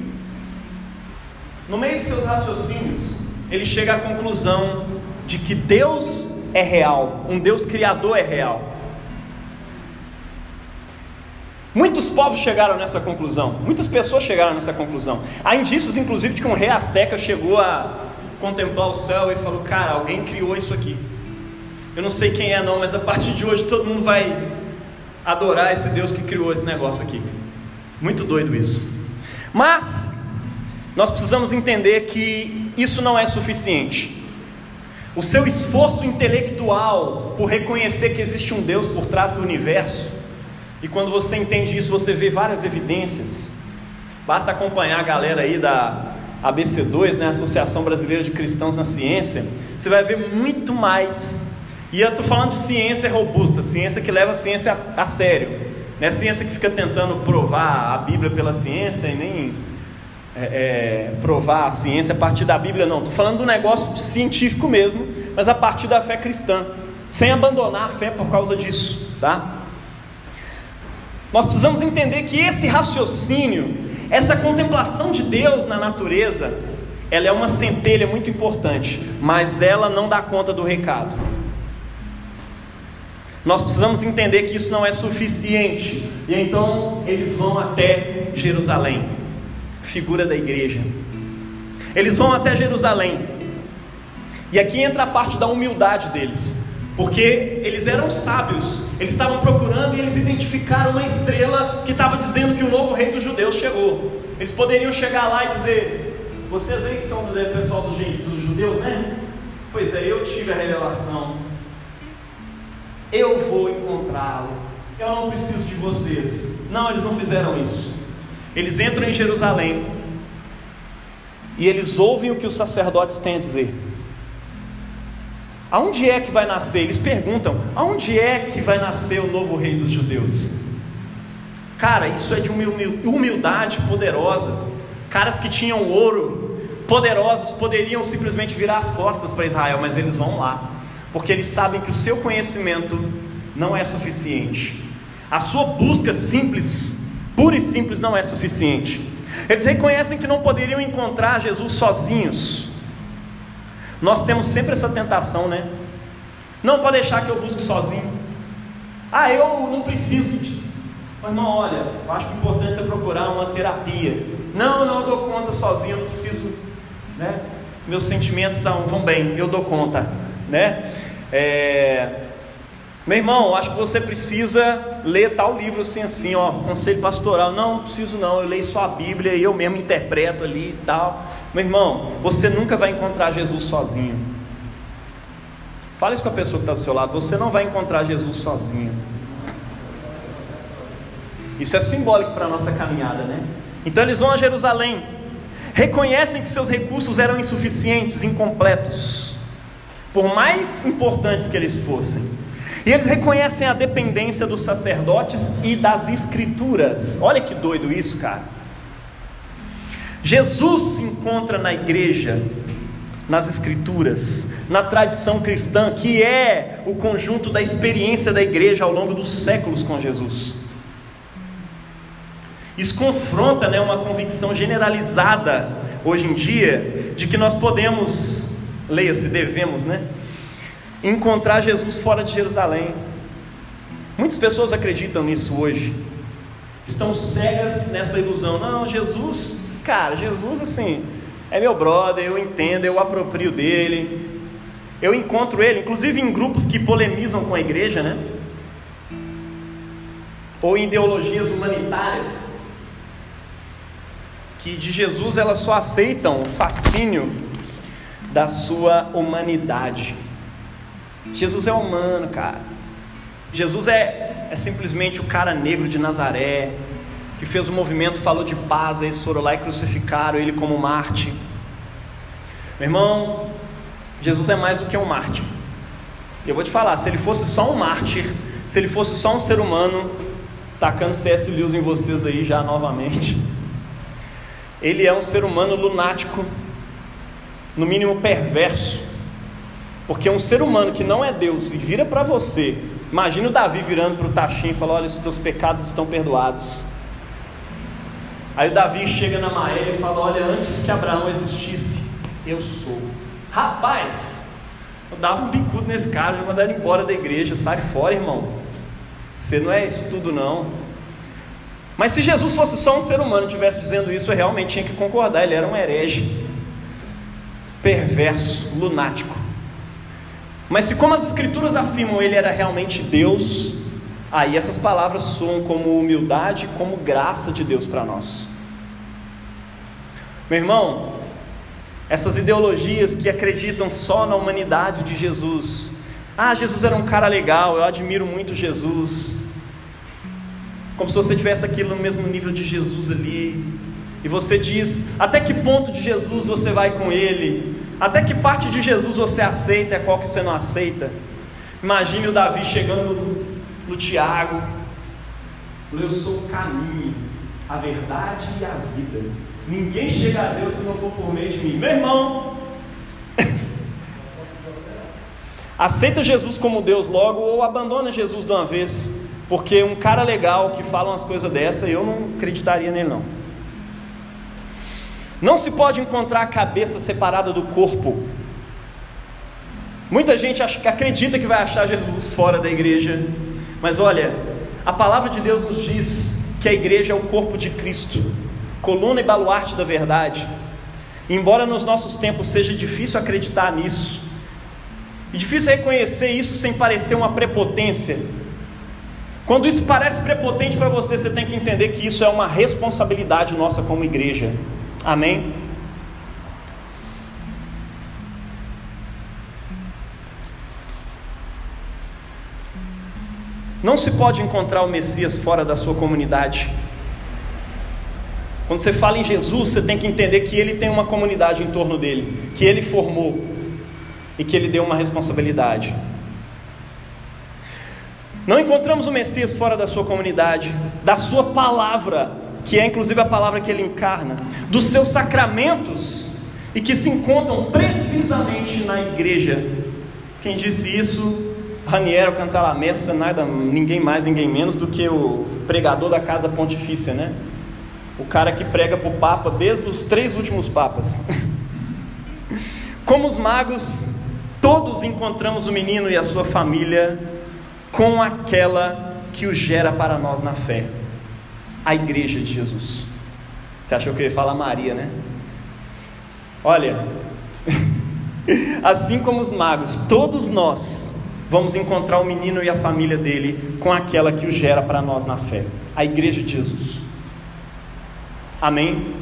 no meio de seus raciocínios, ele chega à conclusão de que Deus é real, um Deus criador é real. Muitos povos chegaram nessa conclusão, muitas pessoas chegaram nessa conclusão. Há indícios, inclusive, de que um rei asteca chegou a contemplar o céu e falou: Cara, alguém criou isso aqui. Eu não sei quem é não, mas a partir de hoje todo mundo vai adorar esse Deus que criou esse negócio aqui. Muito doido isso. Mas nós precisamos entender que isso não é suficiente. O seu esforço intelectual por reconhecer que existe um Deus por trás do universo, e quando você entende isso, você vê várias evidências. Basta acompanhar a galera aí da ABC2, né, Associação Brasileira de Cristãos na Ciência, você vai ver muito mais e eu estou falando de ciência robusta, ciência que leva a ciência a, a sério. Não é ciência que fica tentando provar a Bíblia pela ciência e nem é, é, provar a ciência a partir da Bíblia, não. Estou falando do negócio científico mesmo, mas a partir da fé cristã, sem abandonar a fé por causa disso, tá? Nós precisamos entender que esse raciocínio, essa contemplação de Deus na natureza, ela é uma centelha muito importante, mas ela não dá conta do recado. Nós precisamos entender que isso não é suficiente. E então eles vão até Jerusalém figura da igreja. Eles vão até Jerusalém. E aqui entra a parte da humildade deles. Porque eles eram sábios, eles estavam procurando e eles identificaram uma estrela que estava dizendo que o novo rei dos judeus chegou. Eles poderiam chegar lá e dizer: Vocês aí que são do pessoal dos judeus, né? Pois é, eu tive a revelação eu vou encontrá-lo, eu não preciso de vocês. Não, eles não fizeram isso. Eles entram em Jerusalém e eles ouvem o que os sacerdotes têm a dizer. Aonde é que vai nascer? Eles perguntam: aonde é que vai nascer o novo rei dos judeus? Cara, isso é de humildade poderosa. Caras que tinham ouro, poderosos, poderiam simplesmente virar as costas para Israel, mas eles vão lá porque eles sabem que o seu conhecimento não é suficiente. A sua busca simples, pura e simples, não é suficiente. Eles reconhecem que não poderiam encontrar Jesus sozinhos. Nós temos sempre essa tentação, né? Não pode deixar que eu busque sozinho. Ah, eu não preciso de. Mas não, olha, eu acho que o importante é procurar uma terapia. Não, não, eu dou conta sozinho, eu não preciso, né? Meus sentimentos vão bem, eu dou conta né? É... Meu irmão, acho que você precisa ler tal livro assim, assim, ó, conselho pastoral. Não, não preciso não, eu leio só a Bíblia e eu mesmo interpreto ali e tal. Meu irmão, você nunca vai encontrar Jesus sozinho. Fala isso com a pessoa que está do seu lado, você não vai encontrar Jesus sozinho. Isso é simbólico para a nossa caminhada, né? Então eles vão a Jerusalém, reconhecem que seus recursos eram insuficientes, incompletos por mais importantes que eles fossem. E eles reconhecem a dependência dos sacerdotes e das escrituras. Olha que doido isso, cara. Jesus se encontra na igreja, nas escrituras, na tradição cristã, que é o conjunto da experiência da igreja ao longo dos séculos com Jesus. Isso confronta né, uma convicção generalizada hoje em dia de que nós podemos leia-se, devemos, né? Encontrar Jesus fora de Jerusalém. Muitas pessoas acreditam nisso hoje. Estão cegas nessa ilusão. Não, Jesus, cara, Jesus assim, é meu brother, eu entendo, eu aproprio dele. Eu encontro ele, inclusive em grupos que polemizam com a igreja, né? Ou em ideologias humanitárias. que de Jesus elas só aceitam o fascínio da sua humanidade. Jesus é humano, cara. Jesus é, é simplesmente o cara negro de Nazaré, que fez o movimento, falou de paz, eles foram lá e crucificaram ele como Marte. Meu irmão, Jesus é mais do que um mártir. Eu vou te falar, se ele fosse só um mártir, se ele fosse só um ser humano, tacando C.S. Lewis em vocês aí já novamente. Ele é um ser humano lunático, no mínimo perverso, porque um ser humano que não é Deus e vira para você, imagina o Davi virando para o Tachim e falando: Olha, os teus pecados estão perdoados. Aí o Davi chega na Maélia e fala: Olha, antes que Abraão existisse, eu sou. Rapaz, eu dava um bicudo nesse cara, já mandaram embora da igreja, sai fora, irmão. Você não é isso tudo, não. Mas se Jesus fosse só um ser humano e estivesse dizendo isso, eu realmente tinha que concordar. Ele era um herege, perverso, lunático. Mas se, como as Escrituras afirmam, ele era realmente Deus, aí essas palavras soam como humildade, como graça de Deus para nós. Meu irmão, essas ideologias que acreditam só na humanidade de Jesus, ah, Jesus era um cara legal, eu admiro muito Jesus. Como se você tivesse aquilo no mesmo nível de Jesus ali. E você diz: até que ponto de Jesus você vai com ele? Até que parte de Jesus você aceita e qual que você não aceita? Imagine o Davi chegando no, no Tiago. Eu sou o caminho, a verdade e a vida. Ninguém chega a Deus se não for por meio de mim. Meu irmão, aceita Jesus como Deus logo ou abandona Jesus de uma vez, porque um cara legal que fala umas coisas dessa, eu não acreditaria nele não. Não se pode encontrar a cabeça separada do corpo. Muita gente acredita que vai achar Jesus fora da igreja, mas olha, a palavra de Deus nos diz que a igreja é o corpo de Cristo, coluna e baluarte da verdade. Embora nos nossos tempos seja difícil acreditar nisso, e difícil reconhecer isso sem parecer uma prepotência. Quando isso parece prepotente para você, você tem que entender que isso é uma responsabilidade nossa como igreja. Amém? Não se pode encontrar o Messias fora da sua comunidade. Quando você fala em Jesus, você tem que entender que ele tem uma comunidade em torno dele, que ele formou, e que ele deu uma responsabilidade. Não encontramos o Messias fora da sua comunidade, da sua palavra, que é inclusive a palavra que ele encarna, dos seus sacramentos e que se encontram precisamente na igreja. Quem disse isso? Raniero Cantalamessa, nada, ninguém mais, ninguém menos do que o pregador da casa pontifícia, né? O cara que prega para o Papa desde os três últimos papas. Como os magos Todos encontramos o menino e a sua família com aquela que o gera para nós na fé, a igreja de Jesus. Você achou que eu ia falar Maria, né? Olha, assim como os magos, todos nós vamos encontrar o menino e a família dele com aquela que o gera para nós na fé, a igreja de Jesus. Amém?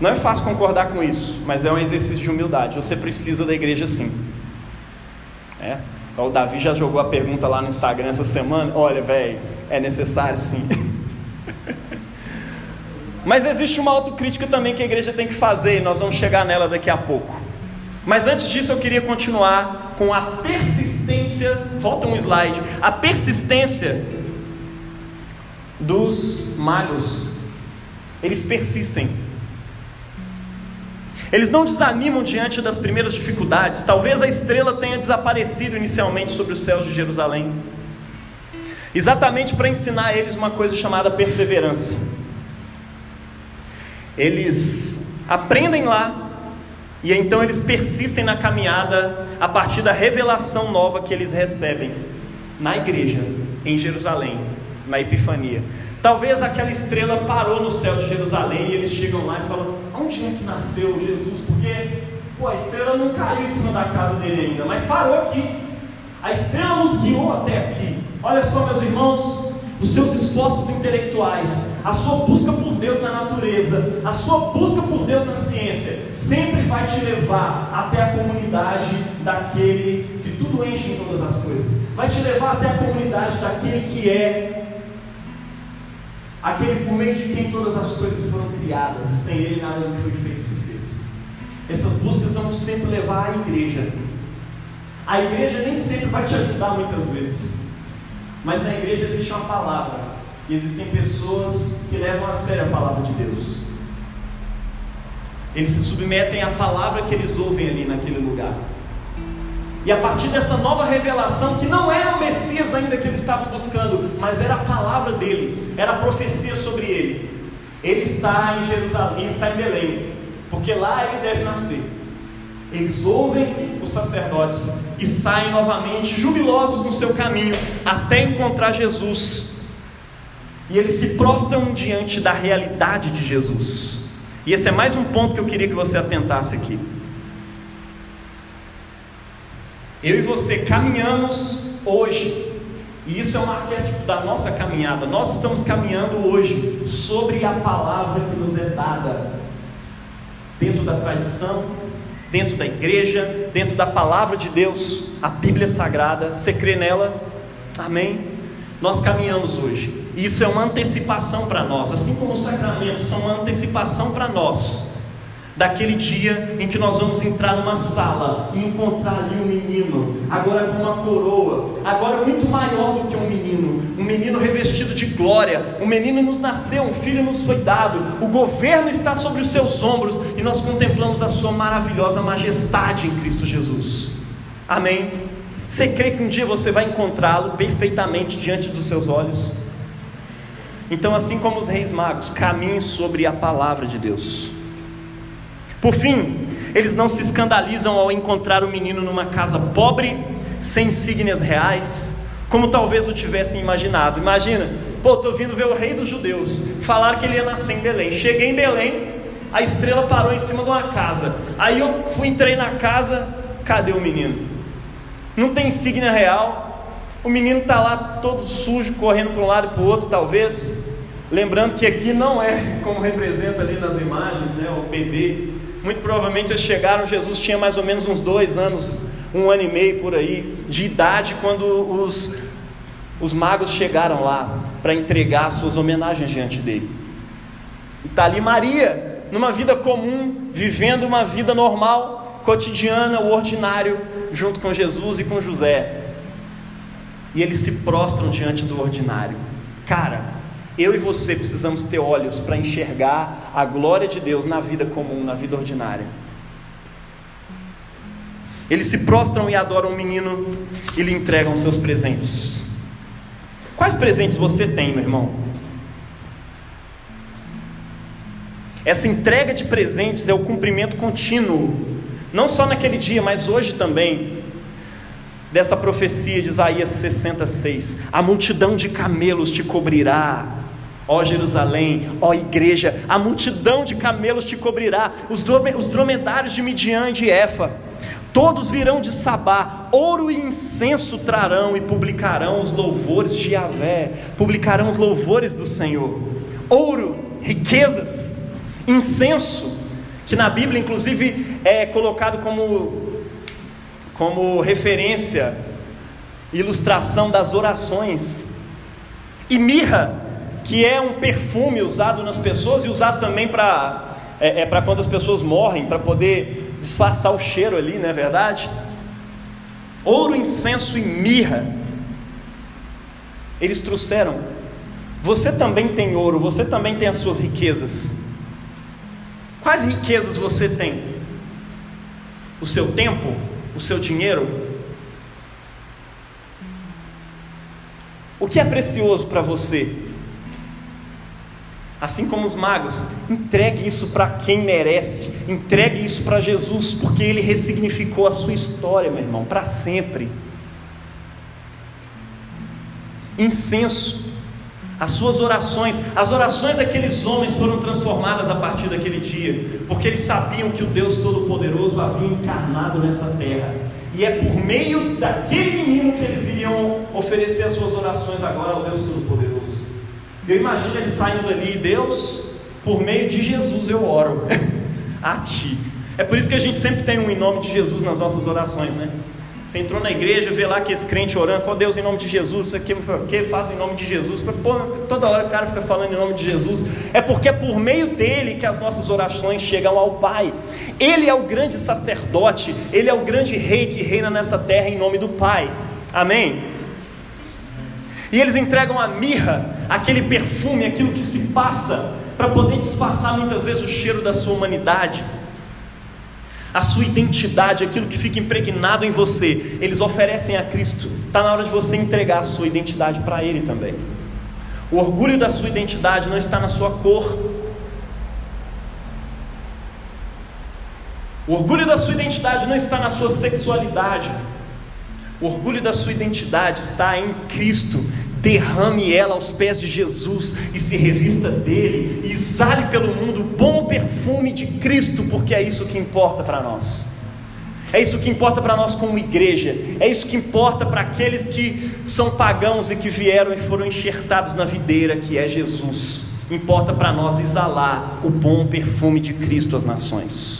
Não é fácil concordar com isso, mas é um exercício de humildade. Você precisa da igreja sim. É. O Davi já jogou a pergunta lá no Instagram essa semana. Olha, velho, é necessário sim. Mas existe uma autocrítica também que a igreja tem que fazer e nós vamos chegar nela daqui a pouco. Mas antes disso eu queria continuar com a persistência, volta um slide, a persistência dos magos. Eles persistem. Eles não desanimam diante das primeiras dificuldades. Talvez a estrela tenha desaparecido inicialmente sobre os céus de Jerusalém, exatamente para ensinar a eles uma coisa chamada perseverança. Eles aprendem lá e então eles persistem na caminhada a partir da revelação nova que eles recebem na igreja, em Jerusalém, na Epifania. Talvez aquela estrela parou no céu de Jerusalém e eles chegam lá e falam: onde é que nasceu Jesus? Porque pô, a estrela não caiu em cima da casa dele ainda, mas parou aqui. A estrela nos guiou até aqui. Olha só, meus irmãos, os seus esforços intelectuais, a sua busca por Deus na natureza, a sua busca por Deus na ciência, sempre vai te levar até a comunidade daquele que tudo enche em todas as coisas, vai te levar até a comunidade daquele que é aquele por meio de quem todas as coisas foram criadas, e sem ele nada do que foi feito se fez. Essas buscas vão sempre levar à igreja. A igreja nem sempre vai te ajudar muitas vezes. Mas na igreja existe uma palavra. E existem pessoas que levam a sério a palavra de Deus. Eles se submetem à palavra que eles ouvem ali naquele lugar. E a partir dessa nova revelação, que não era o Messias ainda que eles estavam buscando, mas era a palavra dele, era a profecia sobre ele. Ele está em Jerusalém, está em Belém, porque lá ele deve nascer. Eles ouvem os sacerdotes e saem novamente jubilosos no seu caminho até encontrar Jesus. E eles se prostram diante da realidade de Jesus. E esse é mais um ponto que eu queria que você atentasse aqui. Eu e você caminhamos hoje, e isso é um arquétipo da nossa caminhada. Nós estamos caminhando hoje sobre a palavra que nos é dada, dentro da tradição, dentro da igreja, dentro da palavra de Deus, a Bíblia Sagrada. Você crê nela? Amém? Nós caminhamos hoje. Isso é uma antecipação para nós, assim como os sacramentos são uma antecipação para nós daquele dia em que nós vamos entrar numa sala e encontrar ali um menino, agora com uma coroa, agora muito maior do que um menino, menino revestido de glória, um menino nos nasceu, um filho nos foi dado, o governo está sobre os seus ombros e nós contemplamos a sua maravilhosa majestade em Cristo Jesus. Amém. Você crê que um dia você vai encontrá-lo perfeitamente diante dos seus olhos? Então, assim como os reis magos, caminhe sobre a palavra de Deus. Por fim, eles não se escandalizam ao encontrar o menino numa casa pobre, sem insígnias reais, como talvez o tivessem imaginado. Imagina, pô, estou vindo ver o rei dos judeus, falar que ele ia nascer em Belém. Cheguei em Belém, a estrela parou em cima de uma casa. Aí eu fui, entrei na casa, cadê o menino? Não tem insígnia real, o menino está lá todo sujo, correndo para um lado e para o outro, talvez. Lembrando que aqui não é como representa ali nas imagens, né, o bebê muito provavelmente eles chegaram, Jesus tinha mais ou menos uns dois anos, um ano e meio por aí, de idade, quando os, os magos chegaram lá para entregar suas homenagens diante dele. E está ali Maria, numa vida comum, vivendo uma vida normal, cotidiana, o ordinário, junto com Jesus e com José. E eles se prostram diante do ordinário. Cara, eu e você precisamos ter olhos para enxergar a glória de Deus na vida comum, na vida ordinária. Eles se prostram e adoram o menino e lhe entregam seus presentes. Quais presentes você tem, meu irmão? Essa entrega de presentes é o cumprimento contínuo, não só naquele dia, mas hoje também, dessa profecia de Isaías 66. A multidão de camelos te cobrirá, Ó Jerusalém, ó igreja, a multidão de camelos te cobrirá, os, dromedários de Midian e de Efa, todos virão de Sabá, ouro e incenso trarão e publicarão os louvores de Yahvé, publicarão os louvores do Senhor. Ouro, riquezas, incenso, que na Bíblia inclusive é colocado como, como referência, ilustração das orações, e mirra, que é um perfume usado nas pessoas e usado também para é, é para quando as pessoas morrem, para poder disfarçar o cheiro ali, não é verdade? Ouro, incenso e mirra. Eles trouxeram. Você também tem ouro, você também tem as suas riquezas. Quais riquezas você tem? O seu tempo? O seu dinheiro? O que é precioso para você? Assim como os magos, entregue isso para quem merece, entregue isso para Jesus, porque ele ressignificou a sua história, meu irmão, para sempre. Incenso, as suas orações, as orações daqueles homens foram transformadas a partir daquele dia, porque eles sabiam que o Deus Todo-Poderoso havia encarnado nessa terra, e é por meio daquele menino que eles iriam oferecer as suas orações agora ao Deus Todo-Poderoso. Eu imagino ele saindo ali, Deus, por meio de Jesus eu oro a Ti. É por isso que a gente sempre tem um em nome de Jesus nas nossas orações, né? Você entrou na igreja, vê lá que esse crente orando, pô Deus em nome de Jesus, isso aqui, que faz em nome de Jesus? Pô, toda hora o cara fica falando em nome de Jesus. É porque é por meio dele que as nossas orações chegam ao Pai. Ele é o grande sacerdote, ele é o grande rei que reina nessa terra em nome do Pai. Amém? E eles entregam a mirra, aquele perfume, aquilo que se passa, para poder disfarçar muitas vezes o cheiro da sua humanidade, a sua identidade, aquilo que fica impregnado em você. Eles oferecem a Cristo. Está na hora de você entregar a sua identidade para Ele também. O orgulho da sua identidade não está na sua cor. O orgulho da sua identidade não está na sua sexualidade. O orgulho da sua identidade está em Cristo. Derrame ela aos pés de Jesus e se revista dele, e exale pelo mundo o bom perfume de Cristo, porque é isso que importa para nós. É isso que importa para nós como igreja, é isso que importa para aqueles que são pagãos e que vieram e foram enxertados na videira, que é Jesus. Importa para nós exalar o bom perfume de Cristo às nações.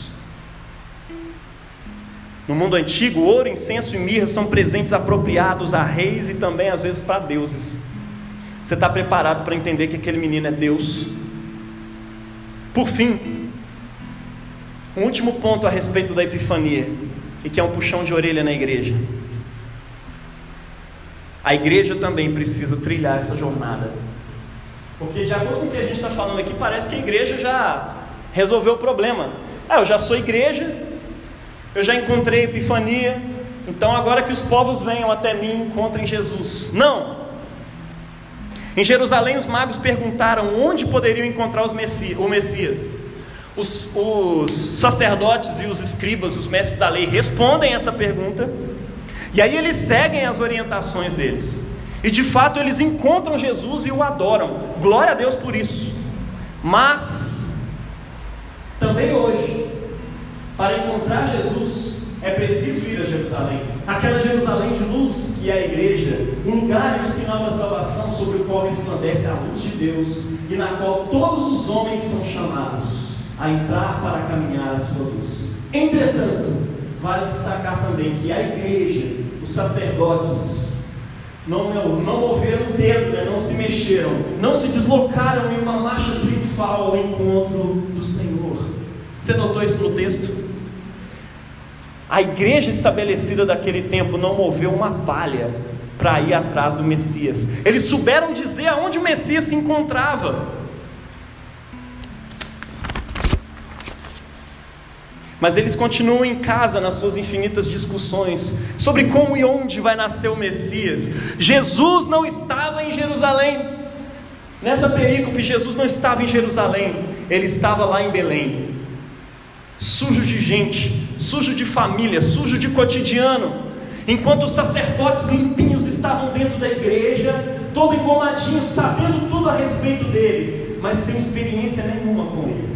No mundo antigo, ouro, incenso e mirra são presentes apropriados a reis e também às vezes para deuses. Você está preparado para entender que aquele menino é Deus? Por fim, um último ponto a respeito da Epifania, e que é um puxão de orelha na igreja. A igreja também precisa trilhar essa jornada. Porque, de acordo com o que a gente está falando aqui, parece que a igreja já resolveu o problema. Ah, eu já sou igreja, eu já encontrei epifania, então agora que os povos venham até mim, encontrem Jesus. Não! Em Jerusalém, os magos perguntaram onde poderiam encontrar o Messias. Os, os sacerdotes e os escribas, os mestres da lei, respondem essa pergunta, e aí eles seguem as orientações deles. E de fato eles encontram Jesus e o adoram. Glória a Deus por isso. Mas também hoje para encontrar Jesus, é preciso ir a Jerusalém. Aquela Jerusalém de luz que é a igreja, o lugar e o sinal da salvação sobre o qual resplandece a luz de Deus e na qual todos os homens são chamados a entrar para caminhar a sua luz. Entretanto, vale destacar também que a igreja, os sacerdotes, não, não, não moveram o dedo, né? não se mexeram, não se deslocaram em uma marcha triunfal ao encontro do Senhor. Você notou isso no texto? A igreja estabelecida daquele tempo não moveu uma palha para ir atrás do Messias. Eles souberam dizer aonde o Messias se encontrava. Mas eles continuam em casa nas suas infinitas discussões sobre como e onde vai nascer o Messias. Jesus não estava em Jerusalém. Nessa perícope, Jesus não estava em Jerusalém, ele estava lá em Belém sujo de gente, sujo de família, sujo de cotidiano. Enquanto os sacerdotes limpinhos estavam dentro da igreja, todo engomadinho, sabendo tudo a respeito dele, mas sem experiência nenhuma com ele.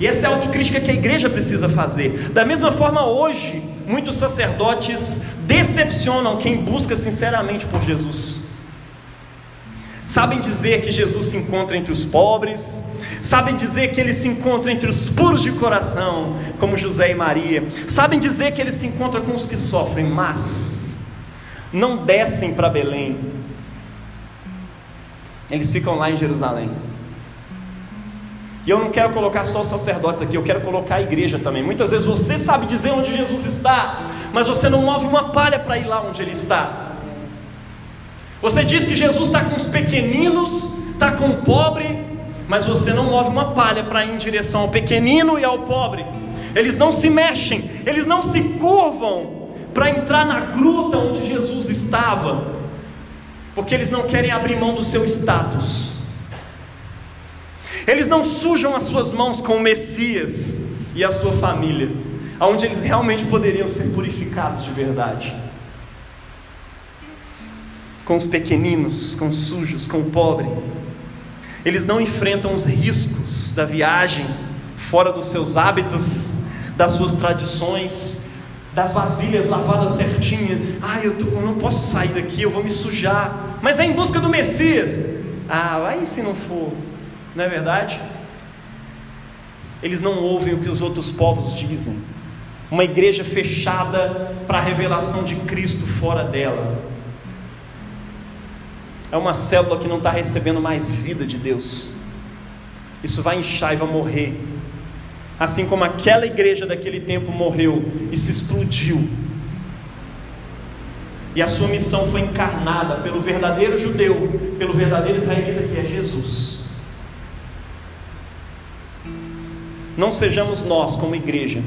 E essa é a autocrítica que a igreja precisa fazer. Da mesma forma, hoje, muitos sacerdotes decepcionam quem busca sinceramente por Jesus. Sabem dizer que Jesus se encontra entre os pobres, sabem dizer que ele se encontra entre os puros de coração, como José e Maria, sabem dizer que ele se encontra com os que sofrem, mas não descem para Belém, eles ficam lá em Jerusalém. E eu não quero colocar só os sacerdotes aqui, eu quero colocar a igreja também. Muitas vezes você sabe dizer onde Jesus está, mas você não move uma palha para ir lá onde ele está. Você diz que Jesus está com os pequeninos, está com o pobre, mas você não move uma palha para ir em direção ao pequenino e ao pobre. Eles não se mexem, eles não se curvam para entrar na gruta onde Jesus estava, porque eles não querem abrir mão do seu status. Eles não sujam as suas mãos com o Messias e a sua família, aonde eles realmente poderiam ser purificados de verdade. Com os pequeninos, com os sujos, com o pobre. Eles não enfrentam os riscos da viagem fora dos seus hábitos, das suas tradições, das vasilhas lavadas certinha. Ah, eu, tô, eu não posso sair daqui, eu vou me sujar. Mas é em busca do Messias. Ah, aí se não for, não é verdade? Eles não ouvem o que os outros povos dizem. Uma igreja fechada para a revelação de Cristo fora dela. É uma célula que não está recebendo mais vida de Deus. Isso vai inchar e vai morrer Assim como aquela igreja daquele tempo morreu e se explodiu. E a sua missão foi encarnada pelo verdadeiro judeu, pelo verdadeiro israelita que é Jesus. Não sejamos nós, como igreja,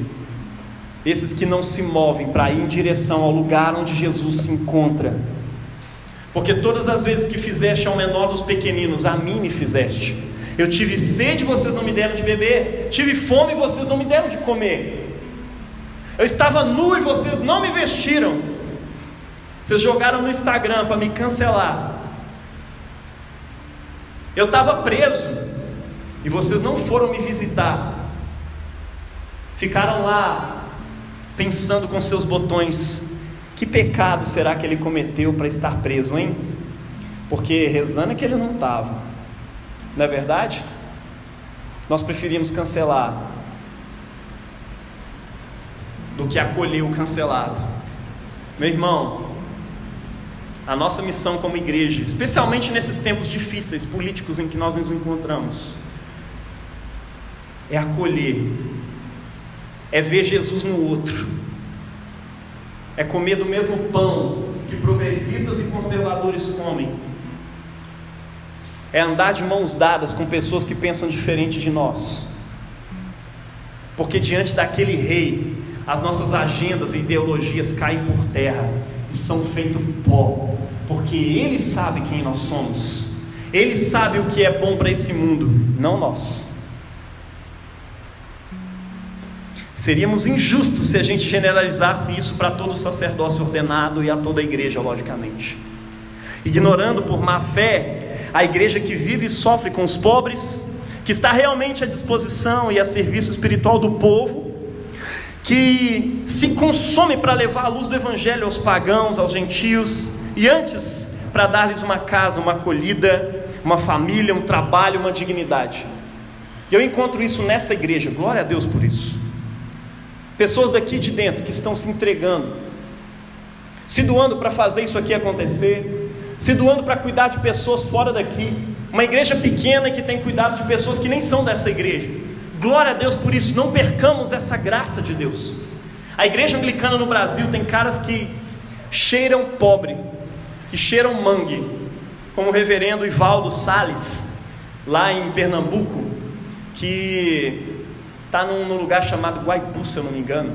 esses que não se movem para ir em direção ao lugar onde Jesus se encontra. Porque todas as vezes que fizeste ao menor dos pequeninos, a mim me fizeste. Eu tive sede, vocês não me deram de beber. Tive fome, vocês não me deram de comer. Eu estava nu e vocês não me vestiram. Vocês jogaram no Instagram para me cancelar. Eu estava preso e vocês não foram me visitar. Ficaram lá pensando com seus botões: que pecado será que ele cometeu para estar preso, hein? Porque rezando é que ele não estava. Não é verdade? Nós preferimos cancelar do que acolher o cancelado. Meu irmão, a nossa missão como igreja, especialmente nesses tempos difíceis políticos em que nós nos encontramos, é acolher, é ver Jesus no outro, é comer do mesmo pão que progressistas e conservadores comem é andar de mãos dadas com pessoas que pensam diferente de nós. Porque diante daquele rei, as nossas agendas e ideologias caem por terra e são feitos pó, porque ele sabe quem nós somos. Ele sabe o que é bom para esse mundo, não nós. Seríamos injustos se a gente generalizasse isso para todo sacerdócio ordenado e a toda a igreja, logicamente. Ignorando por má fé a igreja que vive e sofre com os pobres, que está realmente à disposição e a serviço espiritual do povo, que se consome para levar a luz do Evangelho aos pagãos, aos gentios, e antes para dar-lhes uma casa, uma acolhida, uma família, um trabalho, uma dignidade. Eu encontro isso nessa igreja, glória a Deus por isso. Pessoas daqui de dentro que estão se entregando, se doando para fazer isso aqui acontecer, se doando para cuidar de pessoas fora daqui. Uma igreja pequena que tem cuidado de pessoas que nem são dessa igreja. Glória a Deus por isso, não percamos essa graça de Deus. A igreja anglicana no Brasil tem caras que cheiram pobre, que cheiram mangue, como o reverendo Ivaldo Sales, lá em Pernambuco, que está num, lugar chamado Guaipu, se eu não me engano,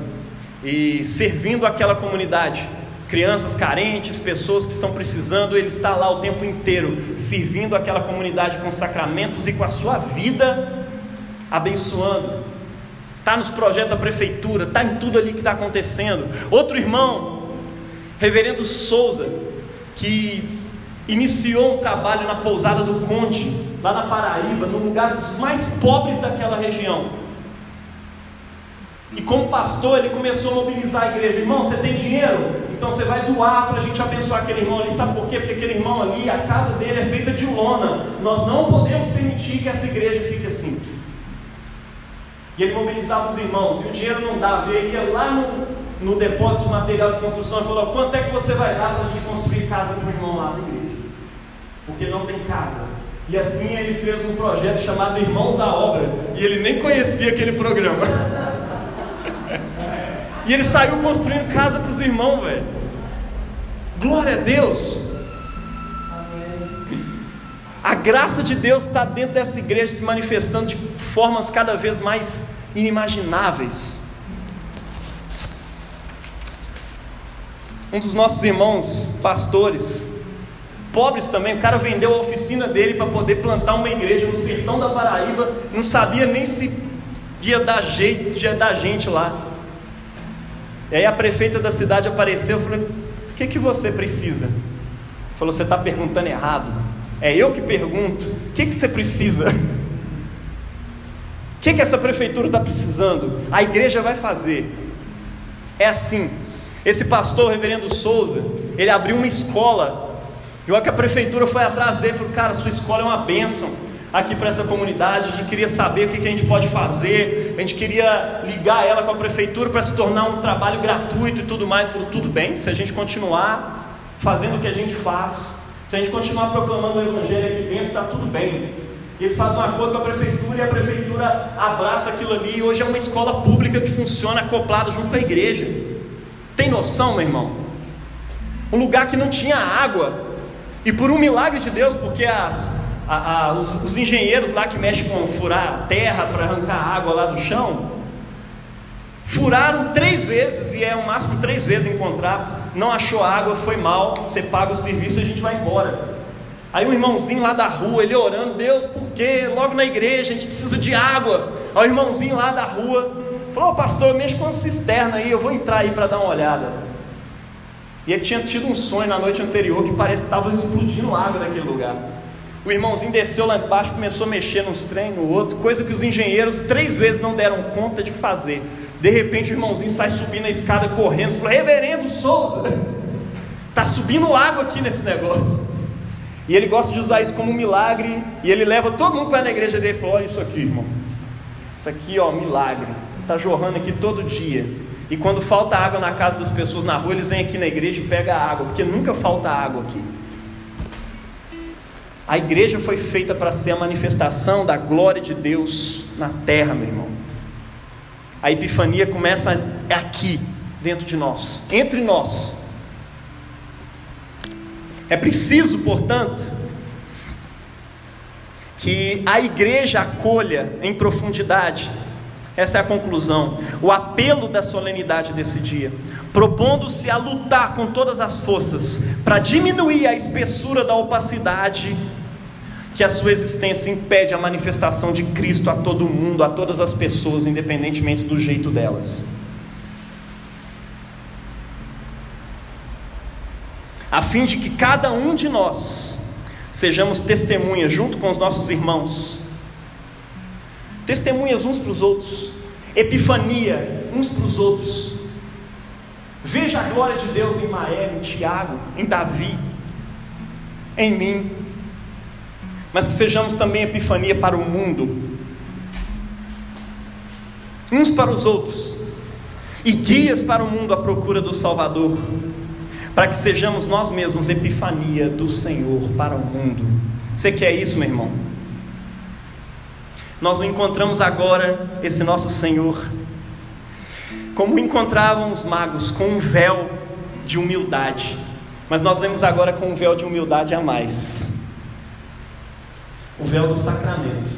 e servindo aquela comunidade crianças carentes, pessoas que estão precisando, ele está lá o tempo inteiro, servindo aquela comunidade com sacramentos e com a sua vida, abençoando. Está nos projetos da prefeitura, está em tudo ali que está acontecendo. Outro irmão, Reverendo Souza, que iniciou um trabalho na pousada do Conde, lá na Paraíba, no lugar dos mais pobres daquela região. E como pastor, ele começou a mobilizar a igreja. Irmão, você tem dinheiro? Então você vai doar para a gente abençoar aquele irmão ali. Sabe por quê? Porque aquele irmão ali, a casa dele é feita de lona. Nós não podemos permitir que essa igreja fique assim. E ele mobilizava os irmãos. E o dinheiro não dava. Ele ia lá no, no depósito de material de construção e falou: Quanto é que você vai dar para a gente construir casa para o irmão lá na igreja? Porque não tem casa. E assim ele fez um projeto chamado Irmãos à Obra. E ele nem conhecia aquele programa. E ele saiu construindo casa para os irmãos, velho. Glória a Deus. A graça de Deus está dentro dessa igreja se manifestando de formas cada vez mais inimagináveis. Um dos nossos irmãos, pastores, pobres também, o cara vendeu a oficina dele para poder plantar uma igreja no sertão da Paraíba, não sabia nem se ia dar jeito, ia dar gente lá. E aí a prefeita da cidade apareceu e falou: O que, que você precisa? Falou: Você está perguntando errado. É eu que pergunto: O que, que você precisa? O que, que essa prefeitura está precisando? A igreja vai fazer. É assim. Esse pastor, o reverendo Souza, ele abriu uma escola. E olha que a prefeitura foi atrás dele e falou: Cara, sua escola é uma bênção aqui para essa comunidade. A gente queria saber o que a gente pode fazer. A gente queria ligar ela com a prefeitura para se tornar um trabalho gratuito e tudo mais. Falou: Tudo bem, se a gente continuar fazendo o que a gente faz, se a gente continuar proclamando o Evangelho aqui dentro, está tudo bem. E ele faz um acordo com a prefeitura e a prefeitura abraça aquilo ali. E hoje é uma escola pública que funciona acoplada junto com a igreja. Tem noção, meu irmão? Um lugar que não tinha água, e por um milagre de Deus, porque as, a, a, os, os, engenheiros lá que mexem com furar terra para arrancar água lá do chão, furaram três vezes, e é o máximo três vezes em contrato, não achou água, foi mal, você paga o serviço e a gente vai embora. Aí um irmãozinho lá da rua, ele orando, Deus, por quê? Logo na igreja, a gente precisa de água. Aí o irmãozinho lá da rua falou, oh, pastor, mexe com a cisterna aí, eu vou entrar aí para dar uma olhada. E ele tinha tido um sonho na noite anterior que parece que estava explodindo água daquele lugar. O irmãozinho desceu lá embaixo, começou a mexer nos trem, no outro, coisa que os engenheiros três vezes não deram conta de fazer. De repente o irmãozinho sai subindo a escada correndo, falou: Reverendo Souza, tá subindo água aqui nesse negócio. E ele gosta de usar isso como um milagre. E ele leva todo mundo para na igreja dele e fala: Olha isso aqui, irmão. Isso aqui, ó, milagre. Está jorrando aqui todo dia. E quando falta água na casa das pessoas na rua, eles vêm aqui na igreja e pegam a água, porque nunca falta água aqui. A igreja foi feita para ser a manifestação da glória de Deus na terra, meu irmão. A epifania começa aqui, dentro de nós, entre nós. É preciso, portanto, que a igreja acolha em profundidade, essa é a conclusão, o apelo da solenidade desse dia, propondo-se a lutar com todas as forças para diminuir a espessura da opacidade que a sua existência impede a manifestação de Cristo a todo mundo, a todas as pessoas, independentemente do jeito delas. a fim de que cada um de nós sejamos testemunhas junto com os nossos irmãos, testemunhas uns para os outros, epifania uns para os outros. Veja a glória de Deus em Maé, em Tiago, em Davi, em mim, mas que sejamos também epifania para o mundo, uns para os outros, e guias para o mundo à procura do Salvador para que sejamos nós mesmos epifania do Senhor para o mundo. Você quer isso, meu irmão? Nós o encontramos agora, esse nosso Senhor, como encontravam os magos, com um véu de humildade, mas nós vemos agora com um véu de humildade a mais. O véu do sacramento.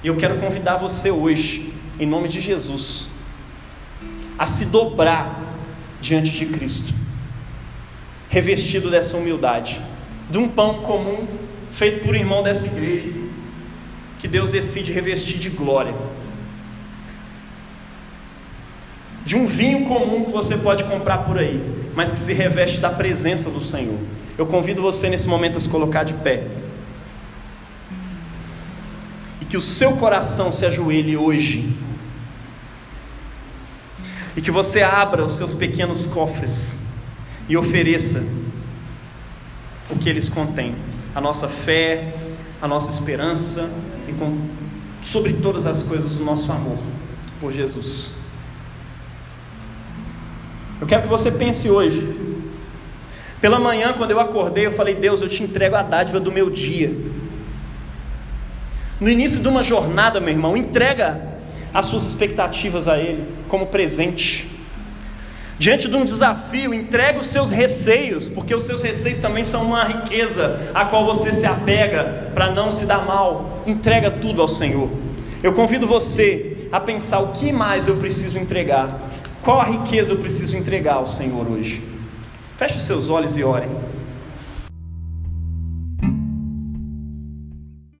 E eu quero convidar você hoje, em nome de Jesus, a se dobrar diante de Cristo revestido dessa humildade, de um pão comum feito por irmão dessa igreja, que Deus decide revestir de glória, de um vinho comum que você pode comprar por aí, mas que se reveste da presença do Senhor. Eu convido você nesse momento a se colocar de pé. E que o seu coração se ajoelhe hoje. E que você abra os seus pequenos cofres e ofereça o que eles contêm: a nossa fé, a nossa esperança e, com, sobre todas as coisas, o nosso amor por Jesus. Eu quero que você pense hoje. Pela manhã, quando eu acordei, eu falei: Deus, eu te entrego a dádiva do meu dia. No início de uma jornada, meu irmão, entrega as suas expectativas a Ele como presente. Diante de um desafio, entregue os seus receios, porque os seus receios também são uma riqueza a qual você se apega para não se dar mal. Entrega tudo ao Senhor. Eu convido você a pensar o que mais eu preciso entregar. Qual a riqueza eu preciso entregar ao Senhor hoje? Feche os seus olhos e orem.